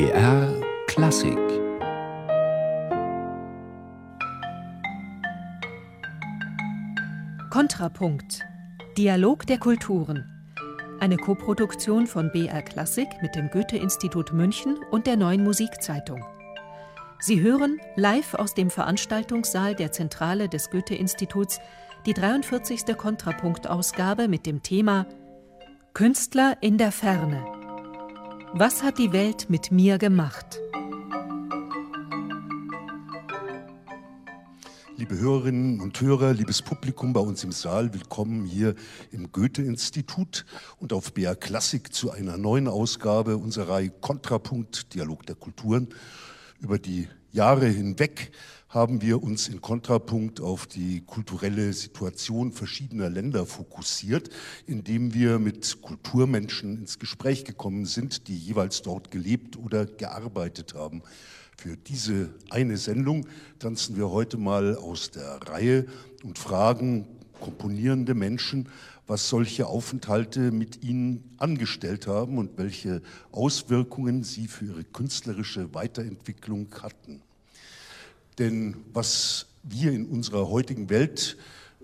BR Klassik Kontrapunkt Dialog der Kulturen eine Koproduktion von BR Klassik mit dem Goethe-Institut München und der Neuen Musikzeitung. Sie hören live aus dem Veranstaltungssaal der Zentrale des Goethe-Instituts die 43. Kontrapunktausgabe mit dem Thema Künstler in der Ferne. Was hat die Welt mit mir gemacht? Liebe Hörerinnen und Hörer, liebes Publikum bei uns im Saal, willkommen hier im Goethe-Institut und auf BR Klassik zu einer neuen Ausgabe unserer Reihe Kontrapunkt Dialog der Kulturen. Über die Jahre hinweg haben wir uns in Kontrapunkt auf die kulturelle Situation verschiedener Länder fokussiert, indem wir mit Kulturmenschen ins Gespräch gekommen sind, die jeweils dort gelebt oder gearbeitet haben. Für diese eine Sendung tanzen wir heute mal aus der Reihe und fragen komponierende Menschen, was solche Aufenthalte mit ihnen angestellt haben und welche Auswirkungen sie für ihre künstlerische Weiterentwicklung hatten. Denn was wir in unserer heutigen Welt,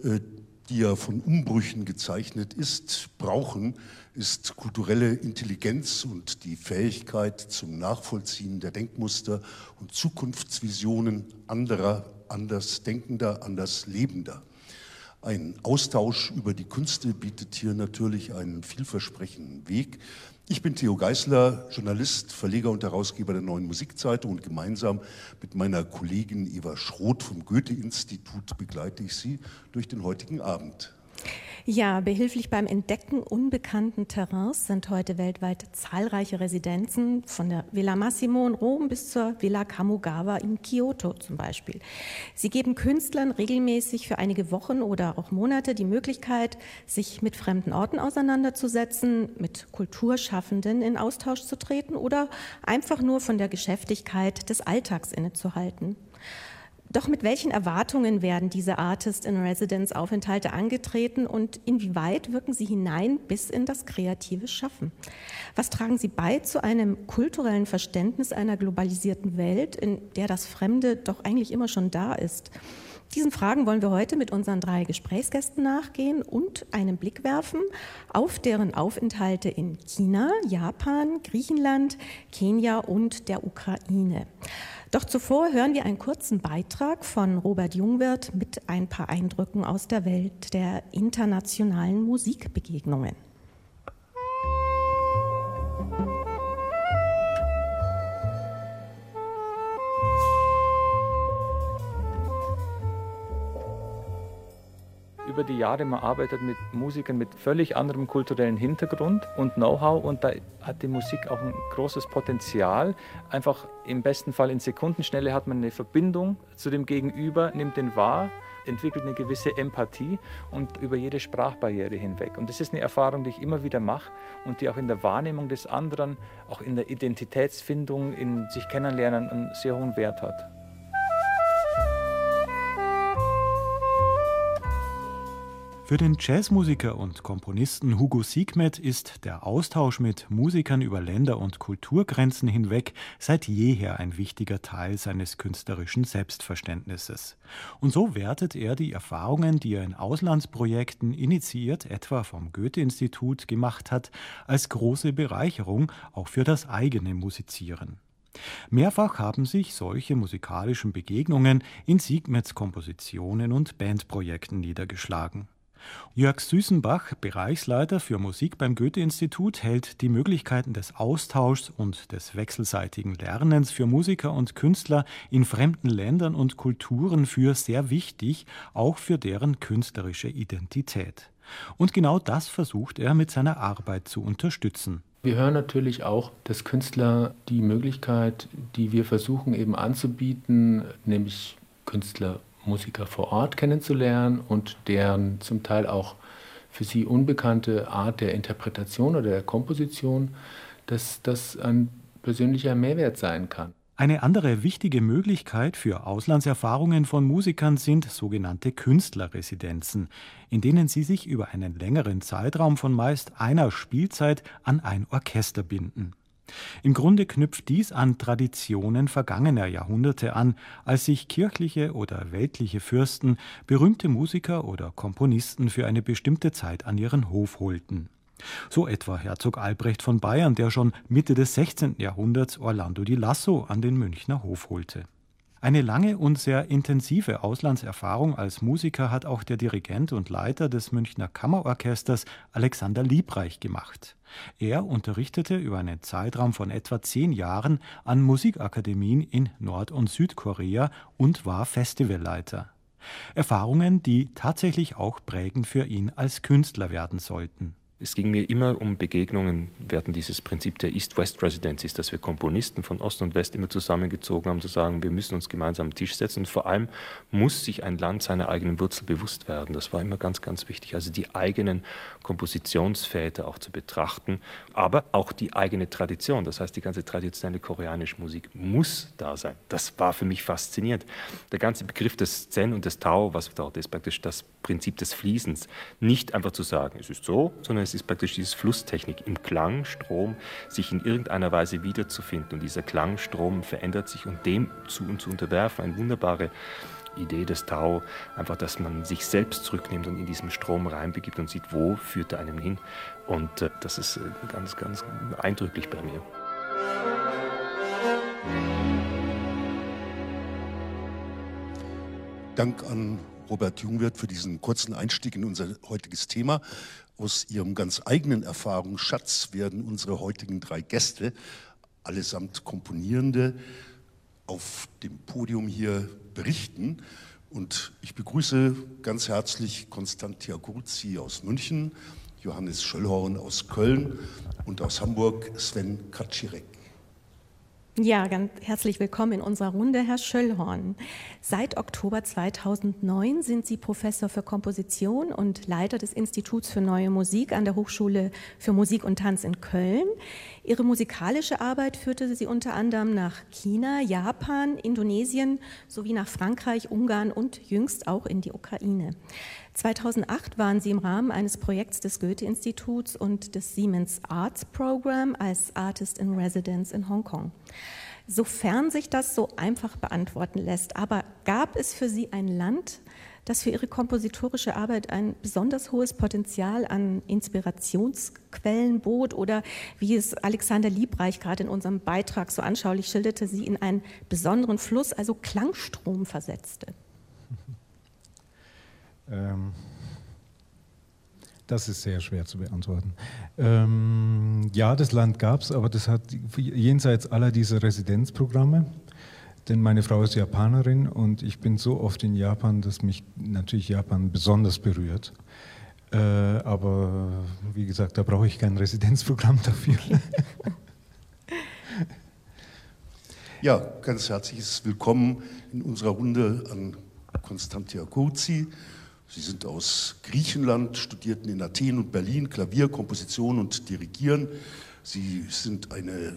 äh, die ja von Umbrüchen gezeichnet ist, brauchen, ist kulturelle Intelligenz und die Fähigkeit zum Nachvollziehen der Denkmuster und Zukunftsvisionen anderer, Andersdenkender, Anderslebender. Ein Austausch über die Künste bietet hier natürlich einen vielversprechenden Weg, ich bin Theo Geisler, Journalist, Verleger und Herausgeber der Neuen Musikzeitung und gemeinsam mit meiner Kollegin Eva Schroth vom Goethe-Institut begleite ich Sie durch den heutigen Abend. Ja, behilflich beim Entdecken unbekannten Terrains sind heute weltweit zahlreiche Residenzen, von der Villa Massimo in Rom bis zur Villa Kamogawa in Kyoto zum Beispiel. Sie geben Künstlern regelmäßig für einige Wochen oder auch Monate die Möglichkeit, sich mit fremden Orten auseinanderzusetzen, mit Kulturschaffenden in Austausch zu treten oder einfach nur von der Geschäftigkeit des Alltags innezuhalten. Doch mit welchen Erwartungen werden diese Artist-in-Residence-Aufenthalte angetreten und inwieweit wirken sie hinein bis in das kreative Schaffen? Was tragen sie bei zu einem kulturellen Verständnis einer globalisierten Welt, in der das Fremde doch eigentlich immer schon da ist? Diesen Fragen wollen wir heute mit unseren drei Gesprächsgästen nachgehen und einen Blick werfen auf deren Aufenthalte in China, Japan, Griechenland, Kenia und der Ukraine. Doch zuvor hören wir einen kurzen Beitrag von Robert Jungwirth mit ein paar Eindrücken aus der Welt der internationalen Musikbegegnungen. Über die Jahre, man arbeitet mit Musikern mit völlig anderem kulturellen Hintergrund und Know-how und da hat die Musik auch ein großes Potenzial. Einfach im besten Fall in Sekundenschnelle hat man eine Verbindung zu dem Gegenüber, nimmt den wahr, entwickelt eine gewisse Empathie und über jede Sprachbarriere hinweg. Und das ist eine Erfahrung, die ich immer wieder mache und die auch in der Wahrnehmung des anderen, auch in der Identitätsfindung, in sich kennenlernen einen sehr hohen Wert hat. Für den Jazzmusiker und Komponisten Hugo Siegmet ist der Austausch mit Musikern über Länder- und Kulturgrenzen hinweg seit jeher ein wichtiger Teil seines künstlerischen Selbstverständnisses. Und so wertet er die Erfahrungen, die er in Auslandsprojekten initiiert, etwa vom Goethe-Institut gemacht hat, als große Bereicherung auch für das eigene Musizieren. Mehrfach haben sich solche musikalischen Begegnungen in Siegmets Kompositionen und Bandprojekten niedergeschlagen. Jörg Süßenbach, Bereichsleiter für Musik beim Goethe-Institut, hält die Möglichkeiten des Austauschs und des wechselseitigen Lernens für Musiker und Künstler in fremden Ländern und Kulturen für sehr wichtig, auch für deren künstlerische Identität. Und genau das versucht er mit seiner Arbeit zu unterstützen. Wir hören natürlich auch, dass Künstler die Möglichkeit, die wir versuchen eben anzubieten, nämlich Künstler Musiker vor Ort kennenzulernen und deren zum Teil auch für sie unbekannte Art der Interpretation oder der Komposition, dass das ein persönlicher Mehrwert sein kann. Eine andere wichtige Möglichkeit für Auslandserfahrungen von Musikern sind sogenannte Künstlerresidenzen, in denen sie sich über einen längeren Zeitraum von meist einer Spielzeit an ein Orchester binden. Im Grunde knüpft dies an Traditionen vergangener Jahrhunderte an, als sich kirchliche oder weltliche Fürsten berühmte Musiker oder Komponisten für eine bestimmte Zeit an ihren Hof holten. So etwa Herzog Albrecht von Bayern, der schon Mitte des 16. Jahrhunderts Orlando di Lasso an den Münchner Hof holte. Eine lange und sehr intensive Auslandserfahrung als Musiker hat auch der Dirigent und Leiter des Münchner Kammerorchesters Alexander Liebreich gemacht. Er unterrichtete über einen Zeitraum von etwa zehn Jahren an Musikakademien in Nord- und Südkorea und war Festivalleiter. Erfahrungen, die tatsächlich auch prägend für ihn als Künstler werden sollten. Es ging mir immer um Begegnungen. Wir hatten dieses Prinzip der East-West-Residencies, dass wir Komponisten von Ost und West immer zusammengezogen haben, zu sagen, wir müssen uns gemeinsam am Tisch setzen. Und vor allem muss sich ein Land seiner eigenen Wurzel bewusst werden. Das war immer ganz, ganz wichtig. Also die eigenen Kompositionsväter auch zu betrachten, aber auch die eigene Tradition. Das heißt, die ganze traditionelle koreanische Musik muss da sein. Das war für mich faszinierend. Der ganze Begriff des Zen und des Tao, was dort ist, praktisch das Prinzip des Fließens. Nicht einfach zu sagen, es ist so, sondern es ist praktisch diese Flusstechnik im Klangstrom, sich in irgendeiner Weise wiederzufinden. Und dieser Klangstrom verändert sich und dem zu und zu unterwerfen. Eine wunderbare Idee des Tao, einfach, dass man sich selbst zurücknimmt und in diesem Strom reinbegibt und sieht, wo führt er einem hin. Und äh, das ist äh, ganz, ganz eindrücklich bei mir. Dank an Robert Jungwirth für diesen kurzen Einstieg in unser heutiges Thema. Aus ihrem ganz eigenen Erfahrungsschatz werden unsere heutigen drei Gäste, allesamt Komponierende, auf dem Podium hier berichten. Und ich begrüße ganz herzlich Konstantia Gurzi aus München, Johannes Schöllhorn aus Köln und aus Hamburg Sven Kaczirek. Ja, ganz herzlich willkommen in unserer Runde, Herr Schöllhorn. Seit Oktober 2009 sind Sie Professor für Komposition und Leiter des Instituts für Neue Musik an der Hochschule für Musik und Tanz in Köln. Ihre musikalische Arbeit führte Sie unter anderem nach China, Japan, Indonesien sowie nach Frankreich, Ungarn und jüngst auch in die Ukraine. 2008 waren sie im Rahmen eines Projekts des Goethe-Instituts und des Siemens Arts Program als Artist in Residence in Hongkong. Sofern sich das so einfach beantworten lässt, aber gab es für Sie ein Land, das für Ihre kompositorische Arbeit ein besonders hohes Potenzial an Inspirationsquellen bot oder wie es Alexander Liebreich gerade in unserem Beitrag so anschaulich schilderte, Sie in einen besonderen Fluss, also Klangstrom versetzte? Ähm, das ist sehr schwer zu beantworten. Ähm, ja, das Land gab es, aber das hat jenseits aller dieser Residenzprogramme, denn meine Frau ist Japanerin und ich bin so oft in Japan, dass mich natürlich Japan besonders berührt. Äh, aber wie gesagt, da brauche ich kein Residenzprogramm dafür. Ja, ganz herzliches Willkommen in unserer Runde an Konstantia Kurzi. Sie sind aus Griechenland, studierten in Athen und Berlin Klavier, Komposition und Dirigieren. Sie sind eine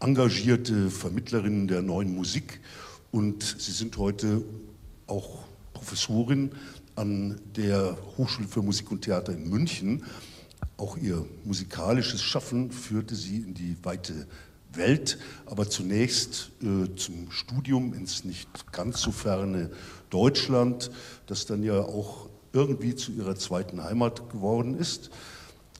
engagierte Vermittlerin der neuen Musik und Sie sind heute auch Professorin an der Hochschule für Musik und Theater in München. Auch Ihr musikalisches Schaffen führte Sie in die weite Welt, aber zunächst äh, zum Studium ins nicht ganz so ferne Deutschland, das dann ja auch irgendwie zu ihrer zweiten Heimat geworden ist.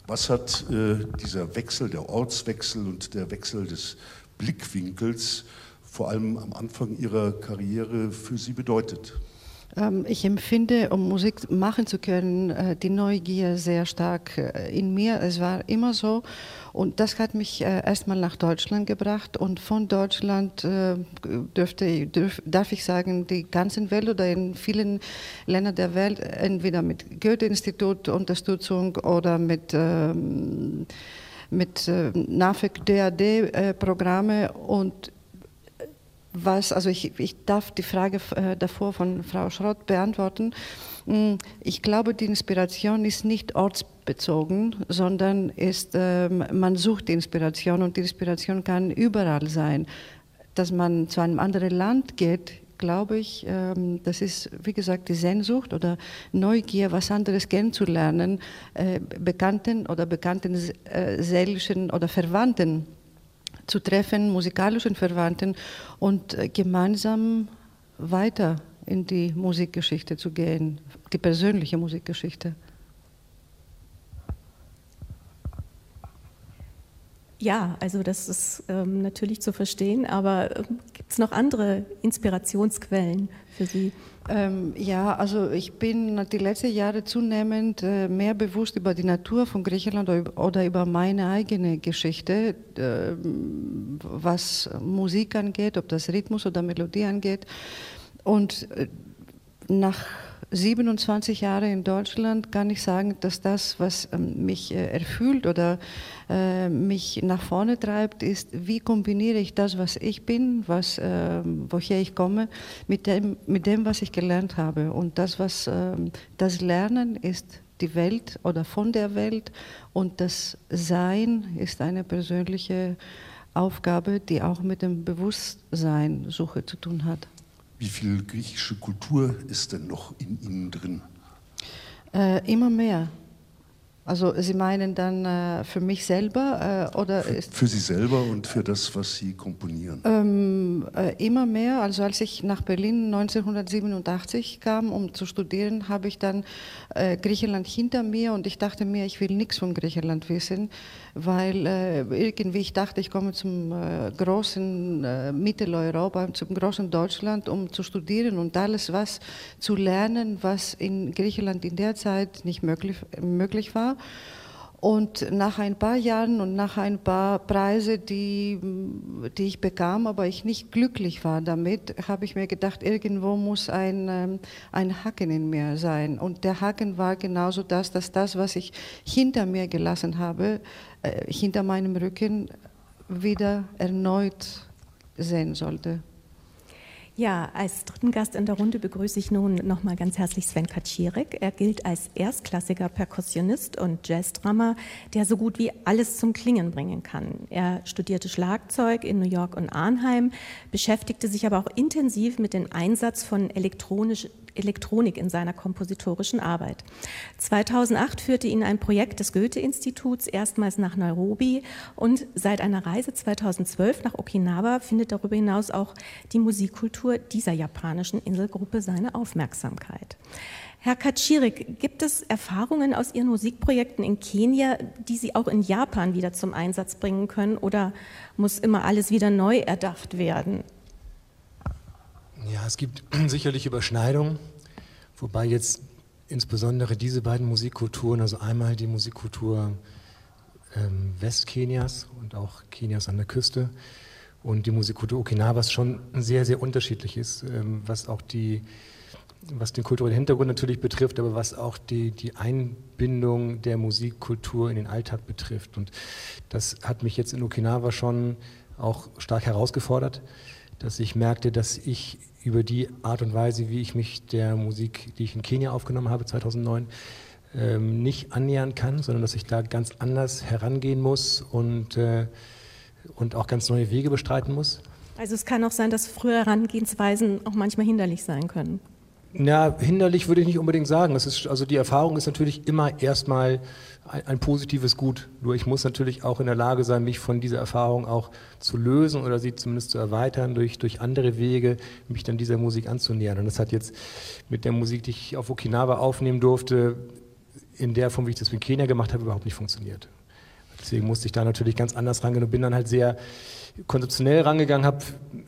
Was hat äh, dieser Wechsel, der Ortswechsel und der Wechsel des Blickwinkels vor allem am Anfang Ihrer Karriere für Sie bedeutet? Ähm, ich empfinde, um Musik machen zu können, äh, die Neugier sehr stark äh, in mir. Es war immer so. Und das hat mich äh, erstmal nach Deutschland gebracht. Und von Deutschland dürfte, dürf, darf ich sagen, die ganze Welt oder in vielen Ländern der Welt, entweder mit Goethe-Institut Unterstützung oder mit ähm, mit äh, NAFEC DAD-Programme und was, also ich, ich darf die Frage äh, davor von Frau Schrott beantworten. Hm, ich glaube, die Inspiration ist nicht ortsbezogen, sondern ist, ähm, man sucht Inspiration und die Inspiration kann überall sein. Dass man zu einem anderen Land geht, glaube ich, ähm, das ist, wie gesagt, die Sehnsucht oder Neugier, was anderes kennenzulernen, äh, Bekannten oder bekannten äh, seelischen oder Verwandten zu treffen, musikalischen Verwandten und äh, gemeinsam weiter in die Musikgeschichte zu gehen, die persönliche Musikgeschichte. Ja, also das ist ähm, natürlich zu verstehen, aber ähm, gibt es noch andere Inspirationsquellen für Sie? Ähm, ja, also ich bin die letzten Jahre zunehmend äh, mehr bewusst über die Natur von Griechenland oder über meine eigene Geschichte, äh, was Musik angeht, ob das Rhythmus oder Melodie angeht. Und äh, nach 27 Jahre in Deutschland kann ich sagen, dass das, was ähm, mich äh, erfüllt oder äh, mich nach vorne treibt, ist, wie kombiniere ich das, was ich bin, was, ähm, woher ich komme, mit dem, mit dem, was ich gelernt habe. Und das, was ähm, das Lernen ist die Welt oder von der Welt und das Sein ist eine persönliche Aufgabe, die auch mit dem Bewusstseinsuche zu tun hat. Wie viel griechische Kultur ist denn noch in Ihnen drin? Äh, immer mehr. Also Sie meinen dann äh, für mich selber äh, oder für, für, Sie selber und für das, was Sie komponieren? Ähm, äh, immer mehr. Also als ich nach Berlin 1987 kam, um zu studieren, habe ich dann äh, Griechenland hinter mir und ich dachte mir, ich will nichts von Griechenland wissen, weil äh, irgendwie ich dachte, ich komme zum äh, großen Mitteleuropa, zum großen Deutschland, um zu studieren und alles was zu lernen, was in Griechenland in der Zeit nicht möglich, möglich war. Und nach ein paar Jahren und nach ein paar Preise, die, die ich bekam, aber ich nicht glücklich war damit, habe ich mir gedacht, irgendwo muss ein, ähm, ein Haken in mir sein. Und der Haken war genauso das, dass das, was ich hinter mir gelassen habe, äh, hinter meinem Rücken, wieder erneut sehen sollte. Ja, als dritten Gast in der Runde begrüße ich nun nochmal ganz herzlich Sven Kaczirek. Er gilt als erstklassiger Perkussionist und Jazzdrummer, der so gut wie alles zum Klingen bringen kann. Er studierte Schlagzeug in New York und Arnheim, beschäftigte sich aber auch intensiv mit dem Einsatz von elektronisch, Elektronik in seiner kompositorischen Arbeit. 2008 führte ihn ein Projekt des Goethe-Instituts erstmals nach Nairobi und seit einer Reise 2012 nach Okinawa findet darüber hinaus auch die Musikkultur dieser japanischen Inselgruppe seine Aufmerksamkeit. Herr Katschirik, gibt es Erfahrungen aus Ihren Musikprojekten in Kenia, die Sie auch in Japan wieder zum Einsatz bringen können oder muss immer alles wieder neu erdacht werden? Ja, es gibt sicherlich Überschneidungen, wobei jetzt insbesondere diese beiden Musikkulturen, also einmal die Musikkultur ähm, Westkenias und auch Kenias an der Küste und die Musikkultur Okinawas schon sehr, sehr unterschiedlich ist, ähm, was auch die, was den kulturellen Hintergrund natürlich betrifft, aber was auch die, die Einbindung der Musikkultur in den Alltag betrifft. Und das hat mich jetzt in Okinawa schon auch stark herausgefordert, dass ich merkte, dass ich über die Art und Weise, wie ich mich der Musik, die ich in Kenia aufgenommen habe 2009, ähm, nicht annähern kann, sondern dass ich da ganz anders herangehen muss und, äh, und auch ganz neue Wege bestreiten muss. Also es kann auch sein, dass frühere Herangehensweisen auch manchmal hinderlich sein können. Na, hinderlich würde ich nicht unbedingt sagen. Das ist, also die Erfahrung ist natürlich immer erstmal ein, ein, positives Gut. Nur ich muss natürlich auch in der Lage sein, mich von dieser Erfahrung auch zu lösen oder sie zumindest zu erweitern durch, durch andere Wege, mich dann dieser Musik anzunähern. Und das hat jetzt mit der Musik, die ich auf Okinawa aufnehmen durfte, in der Form, wie ich das mit Kenia gemacht habe, überhaupt nicht funktioniert. Deswegen musste ich da natürlich ganz anders rangehen und bin dann halt sehr konzeptionell rangegangen, habe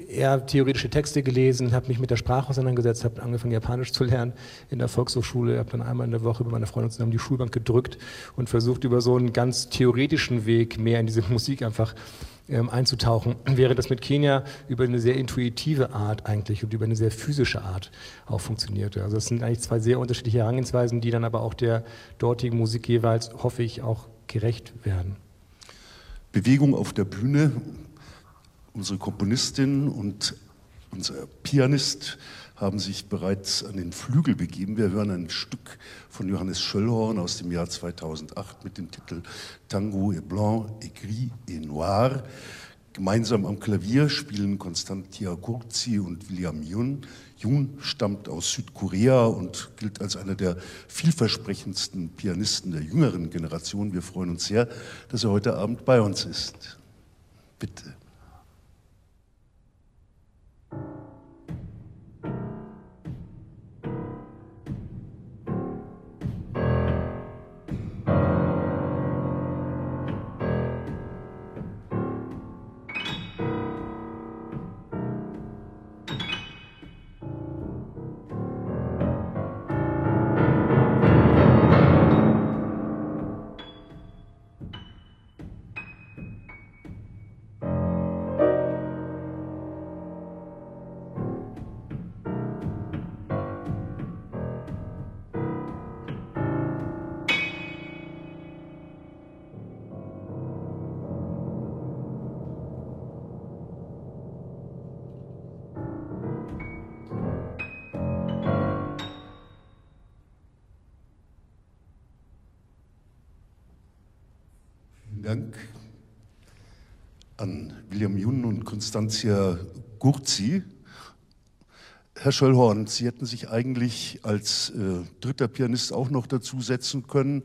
eher theoretische Texte gelesen, habe mich mit der Sprache auseinandergesetzt, habe angefangen Japanisch zu lernen in der Volkshochschule, habe dann einmal in der Woche mit meiner Freundin zusammen die Schulbank gedrückt und versucht über so einen ganz theoretischen Weg mehr in diese Musik einfach ähm, einzutauchen, während das mit Kenia über eine sehr intuitive Art eigentlich und über eine sehr physische Art auch funktionierte. Also es sind eigentlich zwei sehr unterschiedliche Herangehensweisen, die dann aber auch der dortigen Musik jeweils, hoffe ich, auch gerecht werden. Bewegung auf der Bühne Unsere Komponistin und unser Pianist haben sich bereits an den Flügel begeben. Wir hören ein Stück von Johannes Schöllhorn aus dem Jahr 2008 mit dem Titel Tango et Blanc, et Gris et Noir. Gemeinsam am Klavier spielen Konstantia Kurzi und William Yun. Yun stammt aus Südkorea und gilt als einer der vielversprechendsten Pianisten der jüngeren Generation. Wir freuen uns sehr, dass er heute Abend bei uns ist. Bitte. An William Jun und Constantia Gurzi. Herr Schöllhorn, Sie hätten sich eigentlich als äh, dritter Pianist auch noch dazusetzen können,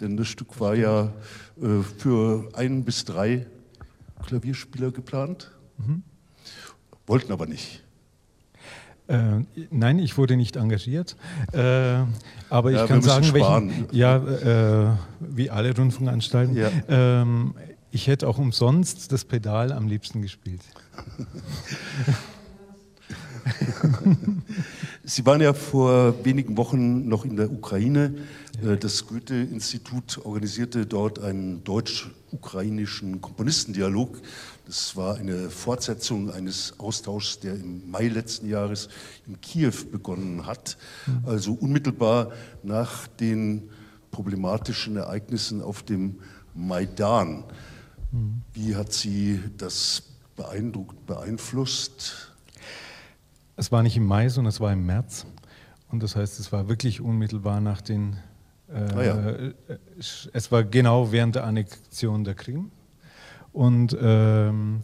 denn das Stück war ja äh, für ein bis drei Klavierspieler geplant, mhm. wollten aber nicht. Äh, nein, ich wurde nicht engagiert, äh, aber ich ja, kann sagen, welchen, ja, äh, wie alle Rundfunkanstalten, ja. ähm, ich hätte auch umsonst das Pedal am liebsten gespielt. Sie waren ja vor wenigen Wochen noch in der Ukraine. Äh, das Goethe-Institut organisierte dort einen deutsch-ukrainischen Komponistendialog. Das war eine Fortsetzung eines Austauschs, der im Mai letzten Jahres in Kiew begonnen hat, hm. also unmittelbar nach den problematischen Ereignissen auf dem Maidan. Hm. Wie hat Sie das beeindruckt, beeinflusst? Es war nicht im Mai, sondern es war im März. Und das heißt, es war wirklich unmittelbar nach den. Äh, ah ja. Es war genau während der Annexion der Krim. Und ähm,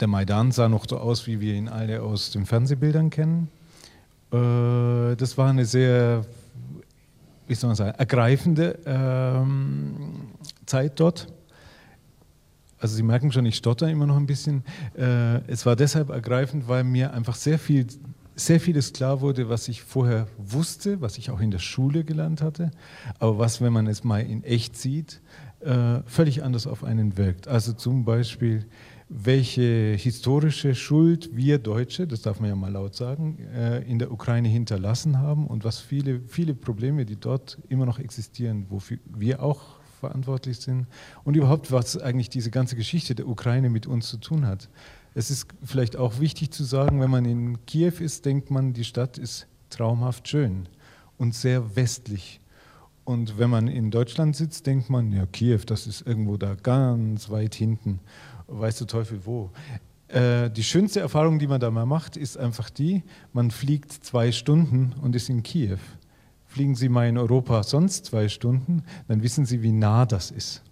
der Maidan sah noch so aus, wie wir ihn alle aus den Fernsehbildern kennen. Äh, das war eine sehr, wie soll man sagen, ergreifende ähm, Zeit dort. Also Sie merken schon, ich stotter immer noch ein bisschen. Äh, es war deshalb ergreifend, weil mir einfach sehr viel, sehr vieles klar wurde, was ich vorher wusste, was ich auch in der Schule gelernt hatte, aber was, wenn man es mal in echt sieht, äh, völlig anders auf einen wirkt. Also zum Beispiel, welche historische Schuld wir Deutsche, das darf man ja mal laut sagen, äh, in der Ukraine hinterlassen haben und was viele, viele Probleme, die dort immer noch existieren, wofür wir auch verantwortlich sind und überhaupt, was eigentlich diese ganze Geschichte der Ukraine mit uns zu tun hat. Es ist vielleicht auch wichtig zu sagen, wenn man in Kiew ist, denkt man, die Stadt ist traumhaft schön und sehr westlich. Und wenn man in Deutschland sitzt, denkt man, ja, Kiew, das ist irgendwo da ganz weit hinten, weißt du Teufel wo. Äh, die schönste Erfahrung, die man da mal macht, ist einfach die, man fliegt zwei Stunden und ist in Kiew. Fliegen Sie mal in Europa sonst zwei Stunden, dann wissen Sie, wie nah das ist.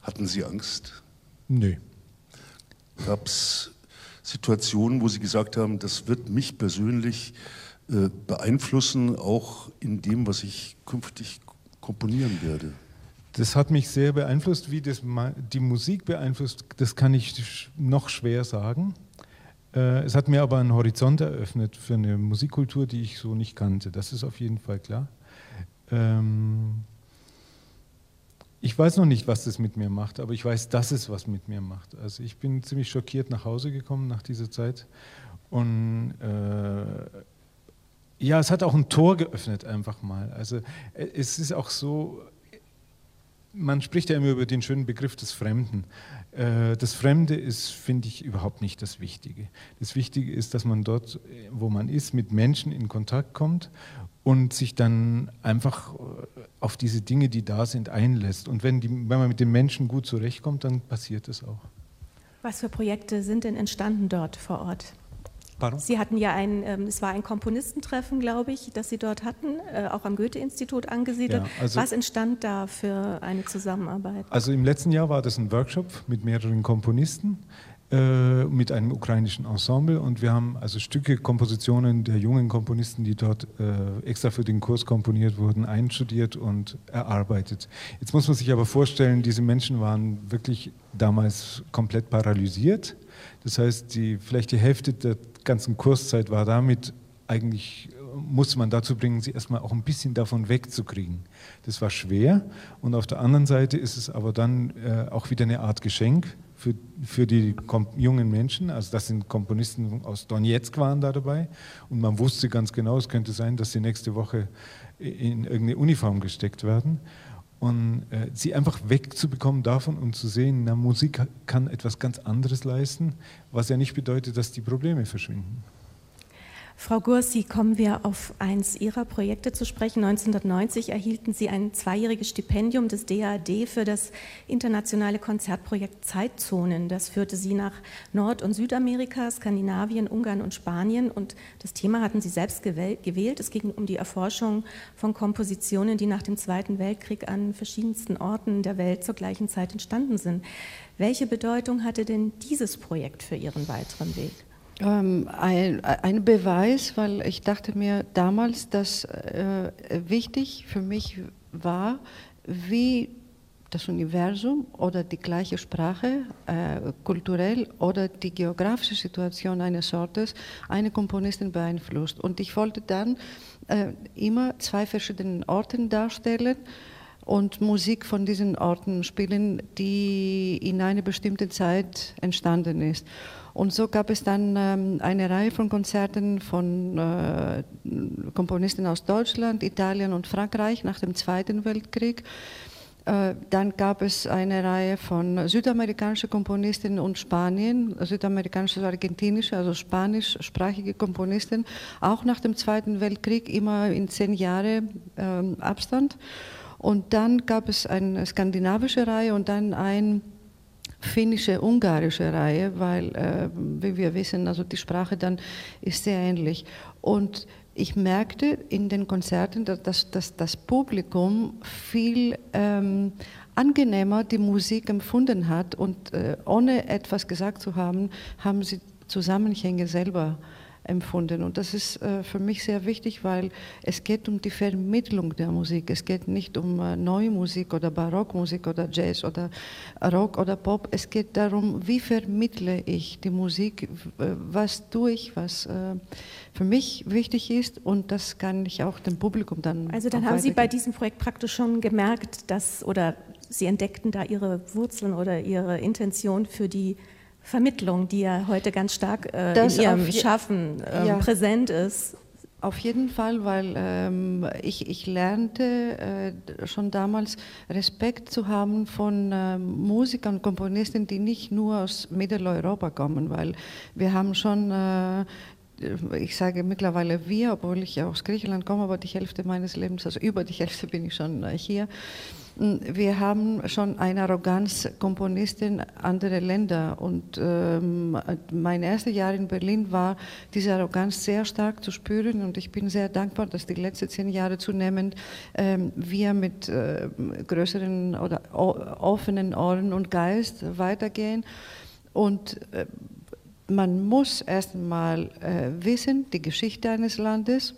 Hatten Sie Angst? Nö. Gab es Situationen, wo Sie gesagt haben, das wird mich persönlich äh, beeinflussen, auch in dem, was ich künftig komponieren werde? Das hat mich sehr beeinflusst. Wie das die Musik beeinflusst, das kann ich noch schwer sagen. Äh, es hat mir aber einen Horizont eröffnet für eine Musikkultur, die ich so nicht kannte. Das ist auf jeden Fall klar. Ähm, ich weiß noch nicht, was das mit mir macht, aber ich weiß, dass es was mit mir macht. Also ich bin ziemlich schockiert nach Hause gekommen nach dieser Zeit. Und äh, ja, es hat auch ein Tor geöffnet einfach mal. Also äh, es ist auch so, man spricht ja immer über den schönen Begriff des Fremden. Äh, das Fremde ist, finde ich, überhaupt nicht das Wichtige. Das Wichtige ist, dass man dort, wo man ist, mit Menschen in Kontakt kommt und sich dann einfach äh, auf diese Dinge, die da sind, einlässt. Und wenn, die, wenn man mit den Menschen gut zurechtkommt, dann passiert es auch. Was für Projekte sind denn entstanden dort vor Ort? Pardon? Sie hatten ja ein, ähm, es war ein Komponistentreffen, glaube ich, das Sie dort hatten, äh, auch am Goethe-Institut angesiedelt. Ja, also Was entstand da für eine Zusammenarbeit? Also im letzten Jahr war das ein Workshop mit mehreren Komponisten äh, mit einem ukrainischen Ensemble und wir haben also Stücke, Kompositionen der jungen Komponisten, die dort äh, extra für den Kurs komponiert wurden, einstudiert und erarbeitet. Jetzt muss man sich aber vorstellen, diese Menschen waren wirklich damals komplett paralysiert. Das heißt, die, vielleicht die Hälfte der ganzen Kurszeit war damit eigentlich musste man dazu bringen, sie erstmal auch ein bisschen davon wegzukriegen. Das war schwer und auf der anderen Seite ist es aber dann äh, auch wieder eine Art Geschenk für, für die jungen Menschen. Also das sind Komponisten aus Donetsk waren da dabei und man wusste ganz genau, es könnte sein, dass sie nächste Woche in irgendeine Uniform gesteckt werden und äh, sie einfach wegzubekommen davon und zu sehen, na, Musik kann etwas ganz anderes leisten, was ja nicht bedeutet, dass die Probleme verschwinden. Frau Gursi, kommen wir auf eins Ihrer Projekte zu sprechen. 1990 erhielten Sie ein zweijähriges Stipendium des DAD für das internationale Konzertprojekt Zeitzonen. Das führte Sie nach Nord- und Südamerika, Skandinavien, Ungarn und Spanien. Und das Thema hatten Sie selbst gewählt. Es ging um die Erforschung von Kompositionen, die nach dem Zweiten Weltkrieg an verschiedensten Orten der Welt zur gleichen Zeit entstanden sind. Welche Bedeutung hatte denn dieses Projekt für Ihren weiteren Weg? Ähm, ein, ein, Beweis, weil ich dachte mir damals, dass äh, wichtig für mich war, wie das Universum oder die gleiche Sprache, äh, kulturell oder die geografische Situation eines Ortes eine Komponistin beeinflusst. Und ich wollte dann äh, immer zwei verschiedene Orte darstellen und Musik von diesen Orten spielen, die in einer bestimmten Zeit entstanden ist. Und so gab es dann ähm, eine Reihe von Konzerten von äh, Komponisten aus Deutschland, Italien und Frankreich nach dem Zweiten Weltkrieg. Äh, dann gab es eine Reihe von südamerikanischen Komponisten und Spanien, südamerikanische, argentinische, also spanischsprachige Komponisten, auch nach dem Zweiten Weltkrieg, immer in zehn Jahre ähm, Abstand. Und dann gab es eine skandinavische Reihe und dann ein finnische, ungarische Reihe, weil, äh, wie wir wissen, also die Sprache dann ist sehr ähnlich. Und ich merkte in den Konzerten, dass, dass, dass das Publikum viel ähm, angenehmer die Musik empfunden hat und äh, ohne etwas gesagt zu haben, haben sie Zusammenhänge selber empfunden. Und das ist äh, für mich sehr wichtig, weil es geht um die Vermittlung der Musik. Es geht nicht um äh, Neue Musik oder Barockmusik oder Jazz oder Rock oder Pop. Es geht darum, wie vermittle ich die Musik, was tue ich, was äh, für mich wichtig ist und das kann ich auch dem Publikum dann. Also dann haben Sie bei diesem Projekt praktisch schon gemerkt, dass oder Sie entdeckten da Ihre Wurzeln oder Ihre Intention für die Vermittlung, die ja heute ganz stark äh, in Ihrem Schaffen ähm, ja. präsent ist. Auf jeden Fall, weil ähm, ich, ich lernte äh, schon damals Respekt zu haben von äh, Musikern und Komponisten, die nicht nur aus Mitteleuropa kommen, weil wir haben schon äh, ich sage mittlerweile wir, obwohl ich aus Griechenland komme, aber die Hälfte meines Lebens, also über die Hälfte bin ich schon äh, hier. Wir haben schon eine Arroganz Komponisten anderer Länder und ähm, mein erstes Jahr in Berlin war diese Arroganz sehr stark zu spüren und ich bin sehr dankbar, dass die letzten zehn Jahre zunehmend ähm, wir mit äh, größeren oder offenen Ohren und Geist weitergehen und äh, man muss erstmal äh, wissen, die Geschichte eines Landes,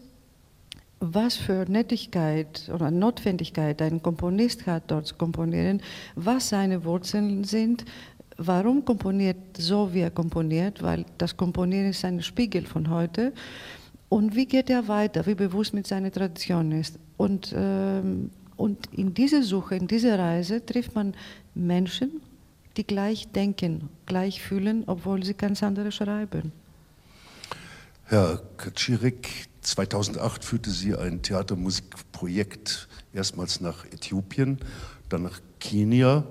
was für Nettigkeit oder Notwendigkeit ein Komponist hat, dort zu komponieren, was seine Wurzeln sind, warum komponiert so, wie er komponiert, weil das Komponieren ist ein Spiegel von heute. Und wie geht er weiter, wie bewusst mit seiner Tradition ist. Und, ähm, und in dieser Suche, in dieser Reise trifft man Menschen, die gleich denken, gleich fühlen, obwohl sie ganz andere schreiben. Herr Kaczirek, 2008 führte sie ein Theatermusikprojekt erstmals nach Äthiopien, dann nach Kenia,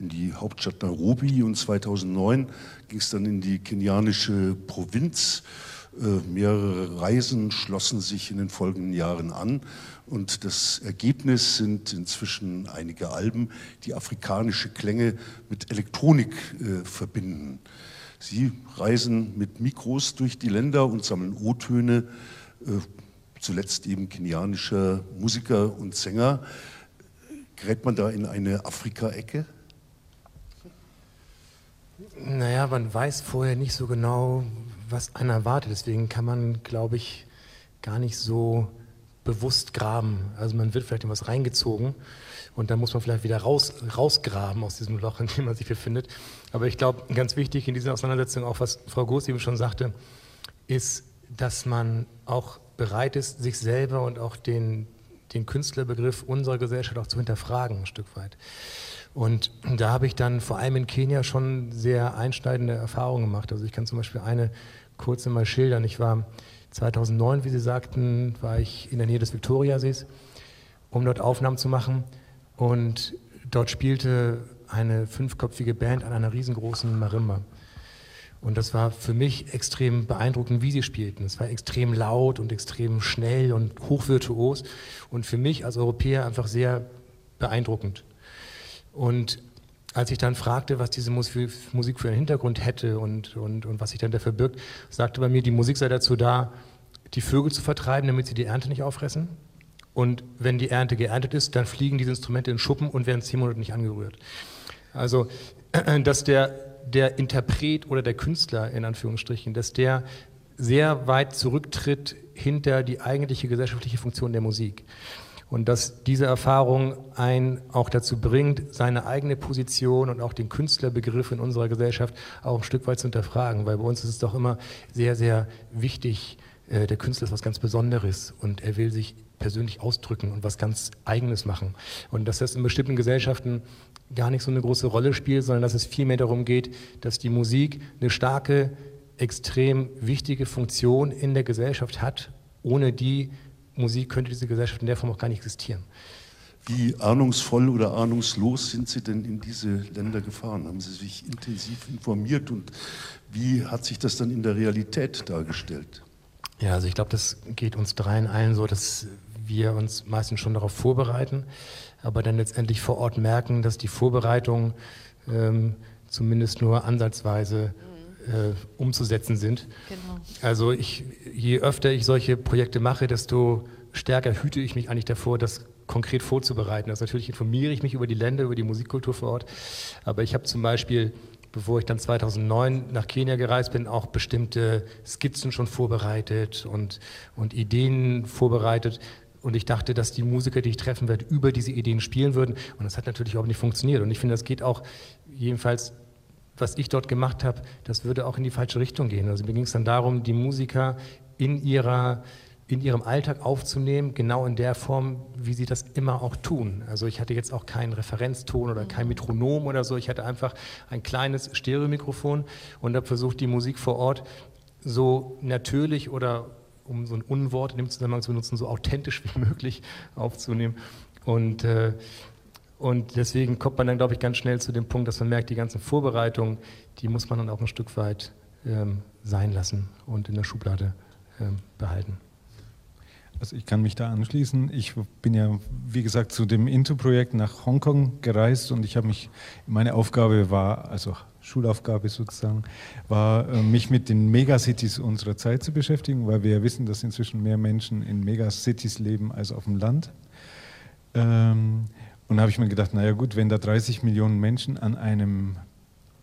in die Hauptstadt Nairobi und 2009 ging es dann in die kenianische Provinz. Äh, mehrere Reisen schlossen sich in den folgenden Jahren an und das Ergebnis sind inzwischen einige Alben, die afrikanische Klänge mit Elektronik äh, verbinden. Sie reisen mit Mikros durch die Länder und sammeln O-Töne zuletzt eben kenianischer Musiker und Sänger. Gerät man da in eine Afrika-Ecke? Naja, man weiß vorher nicht so genau, was einer erwartet. Deswegen kann man, glaube ich, gar nicht so bewusst graben. Also man wird vielleicht in was reingezogen und dann muss man vielleicht wieder raus, rausgraben aus diesem Loch, in dem man sich befindet. Aber ich glaube, ganz wichtig in dieser Auseinandersetzung, auch was Frau Goos eben schon sagte, ist, dass man auch bereit ist, sich selber und auch den, den Künstlerbegriff unserer Gesellschaft auch zu hinterfragen, ein Stück weit. Und da habe ich dann vor allem in Kenia schon sehr einschneidende Erfahrungen gemacht. Also ich kann zum Beispiel eine kurze mal schildern. Ich war 2009, wie Sie sagten, war ich in der Nähe des Viktoriasees, um dort Aufnahmen zu machen. Und dort spielte eine fünfköpfige Band an einer riesengroßen Marimba. Und das war für mich extrem beeindruckend, wie sie spielten. Es war extrem laut und extrem schnell und hochvirtuos und für mich als Europäer einfach sehr beeindruckend. Und als ich dann fragte, was diese Musik für einen Hintergrund hätte und, und, und was sich dann dafür birgt, sagte bei mir, die Musik sei dazu da, die Vögel zu vertreiben, damit sie die Ernte nicht auffressen. Und wenn die Ernte geerntet ist, dann fliegen diese Instrumente in Schuppen und werden zehn Monate nicht angerührt. Also, dass der der Interpret oder der Künstler in Anführungsstrichen, dass der sehr weit zurücktritt hinter die eigentliche gesellschaftliche Funktion der Musik. Und dass diese Erfahrung einen auch dazu bringt, seine eigene Position und auch den Künstlerbegriff in unserer Gesellschaft auch ein Stück weit zu hinterfragen. Weil bei uns ist es doch immer sehr, sehr wichtig, äh, der Künstler ist was ganz Besonderes und er will sich persönlich ausdrücken und was ganz Eigenes machen. Und dass das in bestimmten Gesellschaften gar nicht so eine große Rolle spielt, sondern dass es vielmehr darum geht, dass die Musik eine starke, extrem wichtige Funktion in der Gesellschaft hat. Ohne die Musik könnte diese Gesellschaft in der Form auch gar nicht existieren. Wie ahnungsvoll oder ahnungslos sind Sie denn in diese Länder gefahren? Haben Sie sich intensiv informiert und wie hat sich das dann in der Realität dargestellt? Ja, also ich glaube, das geht uns dreien allen so, dass wir uns meistens schon darauf vorbereiten aber dann letztendlich vor Ort merken, dass die Vorbereitungen ähm, zumindest nur ansatzweise äh, umzusetzen sind. Genau. Also ich, je öfter ich solche Projekte mache, desto stärker hüte ich mich eigentlich davor, das konkret vorzubereiten. Also natürlich informiere ich mich über die Länder, über die Musikkultur vor Ort, aber ich habe zum Beispiel bevor ich dann 2009 nach Kenia gereist bin, auch bestimmte Skizzen schon vorbereitet und, und Ideen vorbereitet, und ich dachte, dass die Musiker, die ich treffen werde, über diese Ideen spielen würden. Und das hat natürlich überhaupt nicht funktioniert. Und ich finde, das geht auch, jedenfalls, was ich dort gemacht habe, das würde auch in die falsche Richtung gehen. Also mir ging es dann darum, die Musiker in ihrer in ihrem Alltag aufzunehmen, genau in der Form, wie sie das immer auch tun. Also ich hatte jetzt auch keinen Referenzton oder kein Metronom oder so, ich hatte einfach ein kleines Stereomikrofon und habe versucht, die Musik vor Ort so natürlich oder um so ein Unwort in dem Zusammenhang zu benutzen, so authentisch wie möglich aufzunehmen. Und, äh, und deswegen kommt man dann, glaube ich, ganz schnell zu dem Punkt, dass man merkt, die ganzen Vorbereitungen, die muss man dann auch ein Stück weit ähm, sein lassen und in der Schublade ähm, behalten. Also ich kann mich da anschließen. Ich bin ja, wie gesagt, zu dem Into-Projekt nach Hongkong gereist und ich habe mich, meine Aufgabe war, also Schulaufgabe sozusagen, war, äh, mich mit den Megacities unserer Zeit zu beschäftigen, weil wir ja wissen, dass inzwischen mehr Menschen in Megacities leben als auf dem Land. Ähm, und da habe ich mir gedacht, naja gut, wenn da 30 Millionen Menschen an einem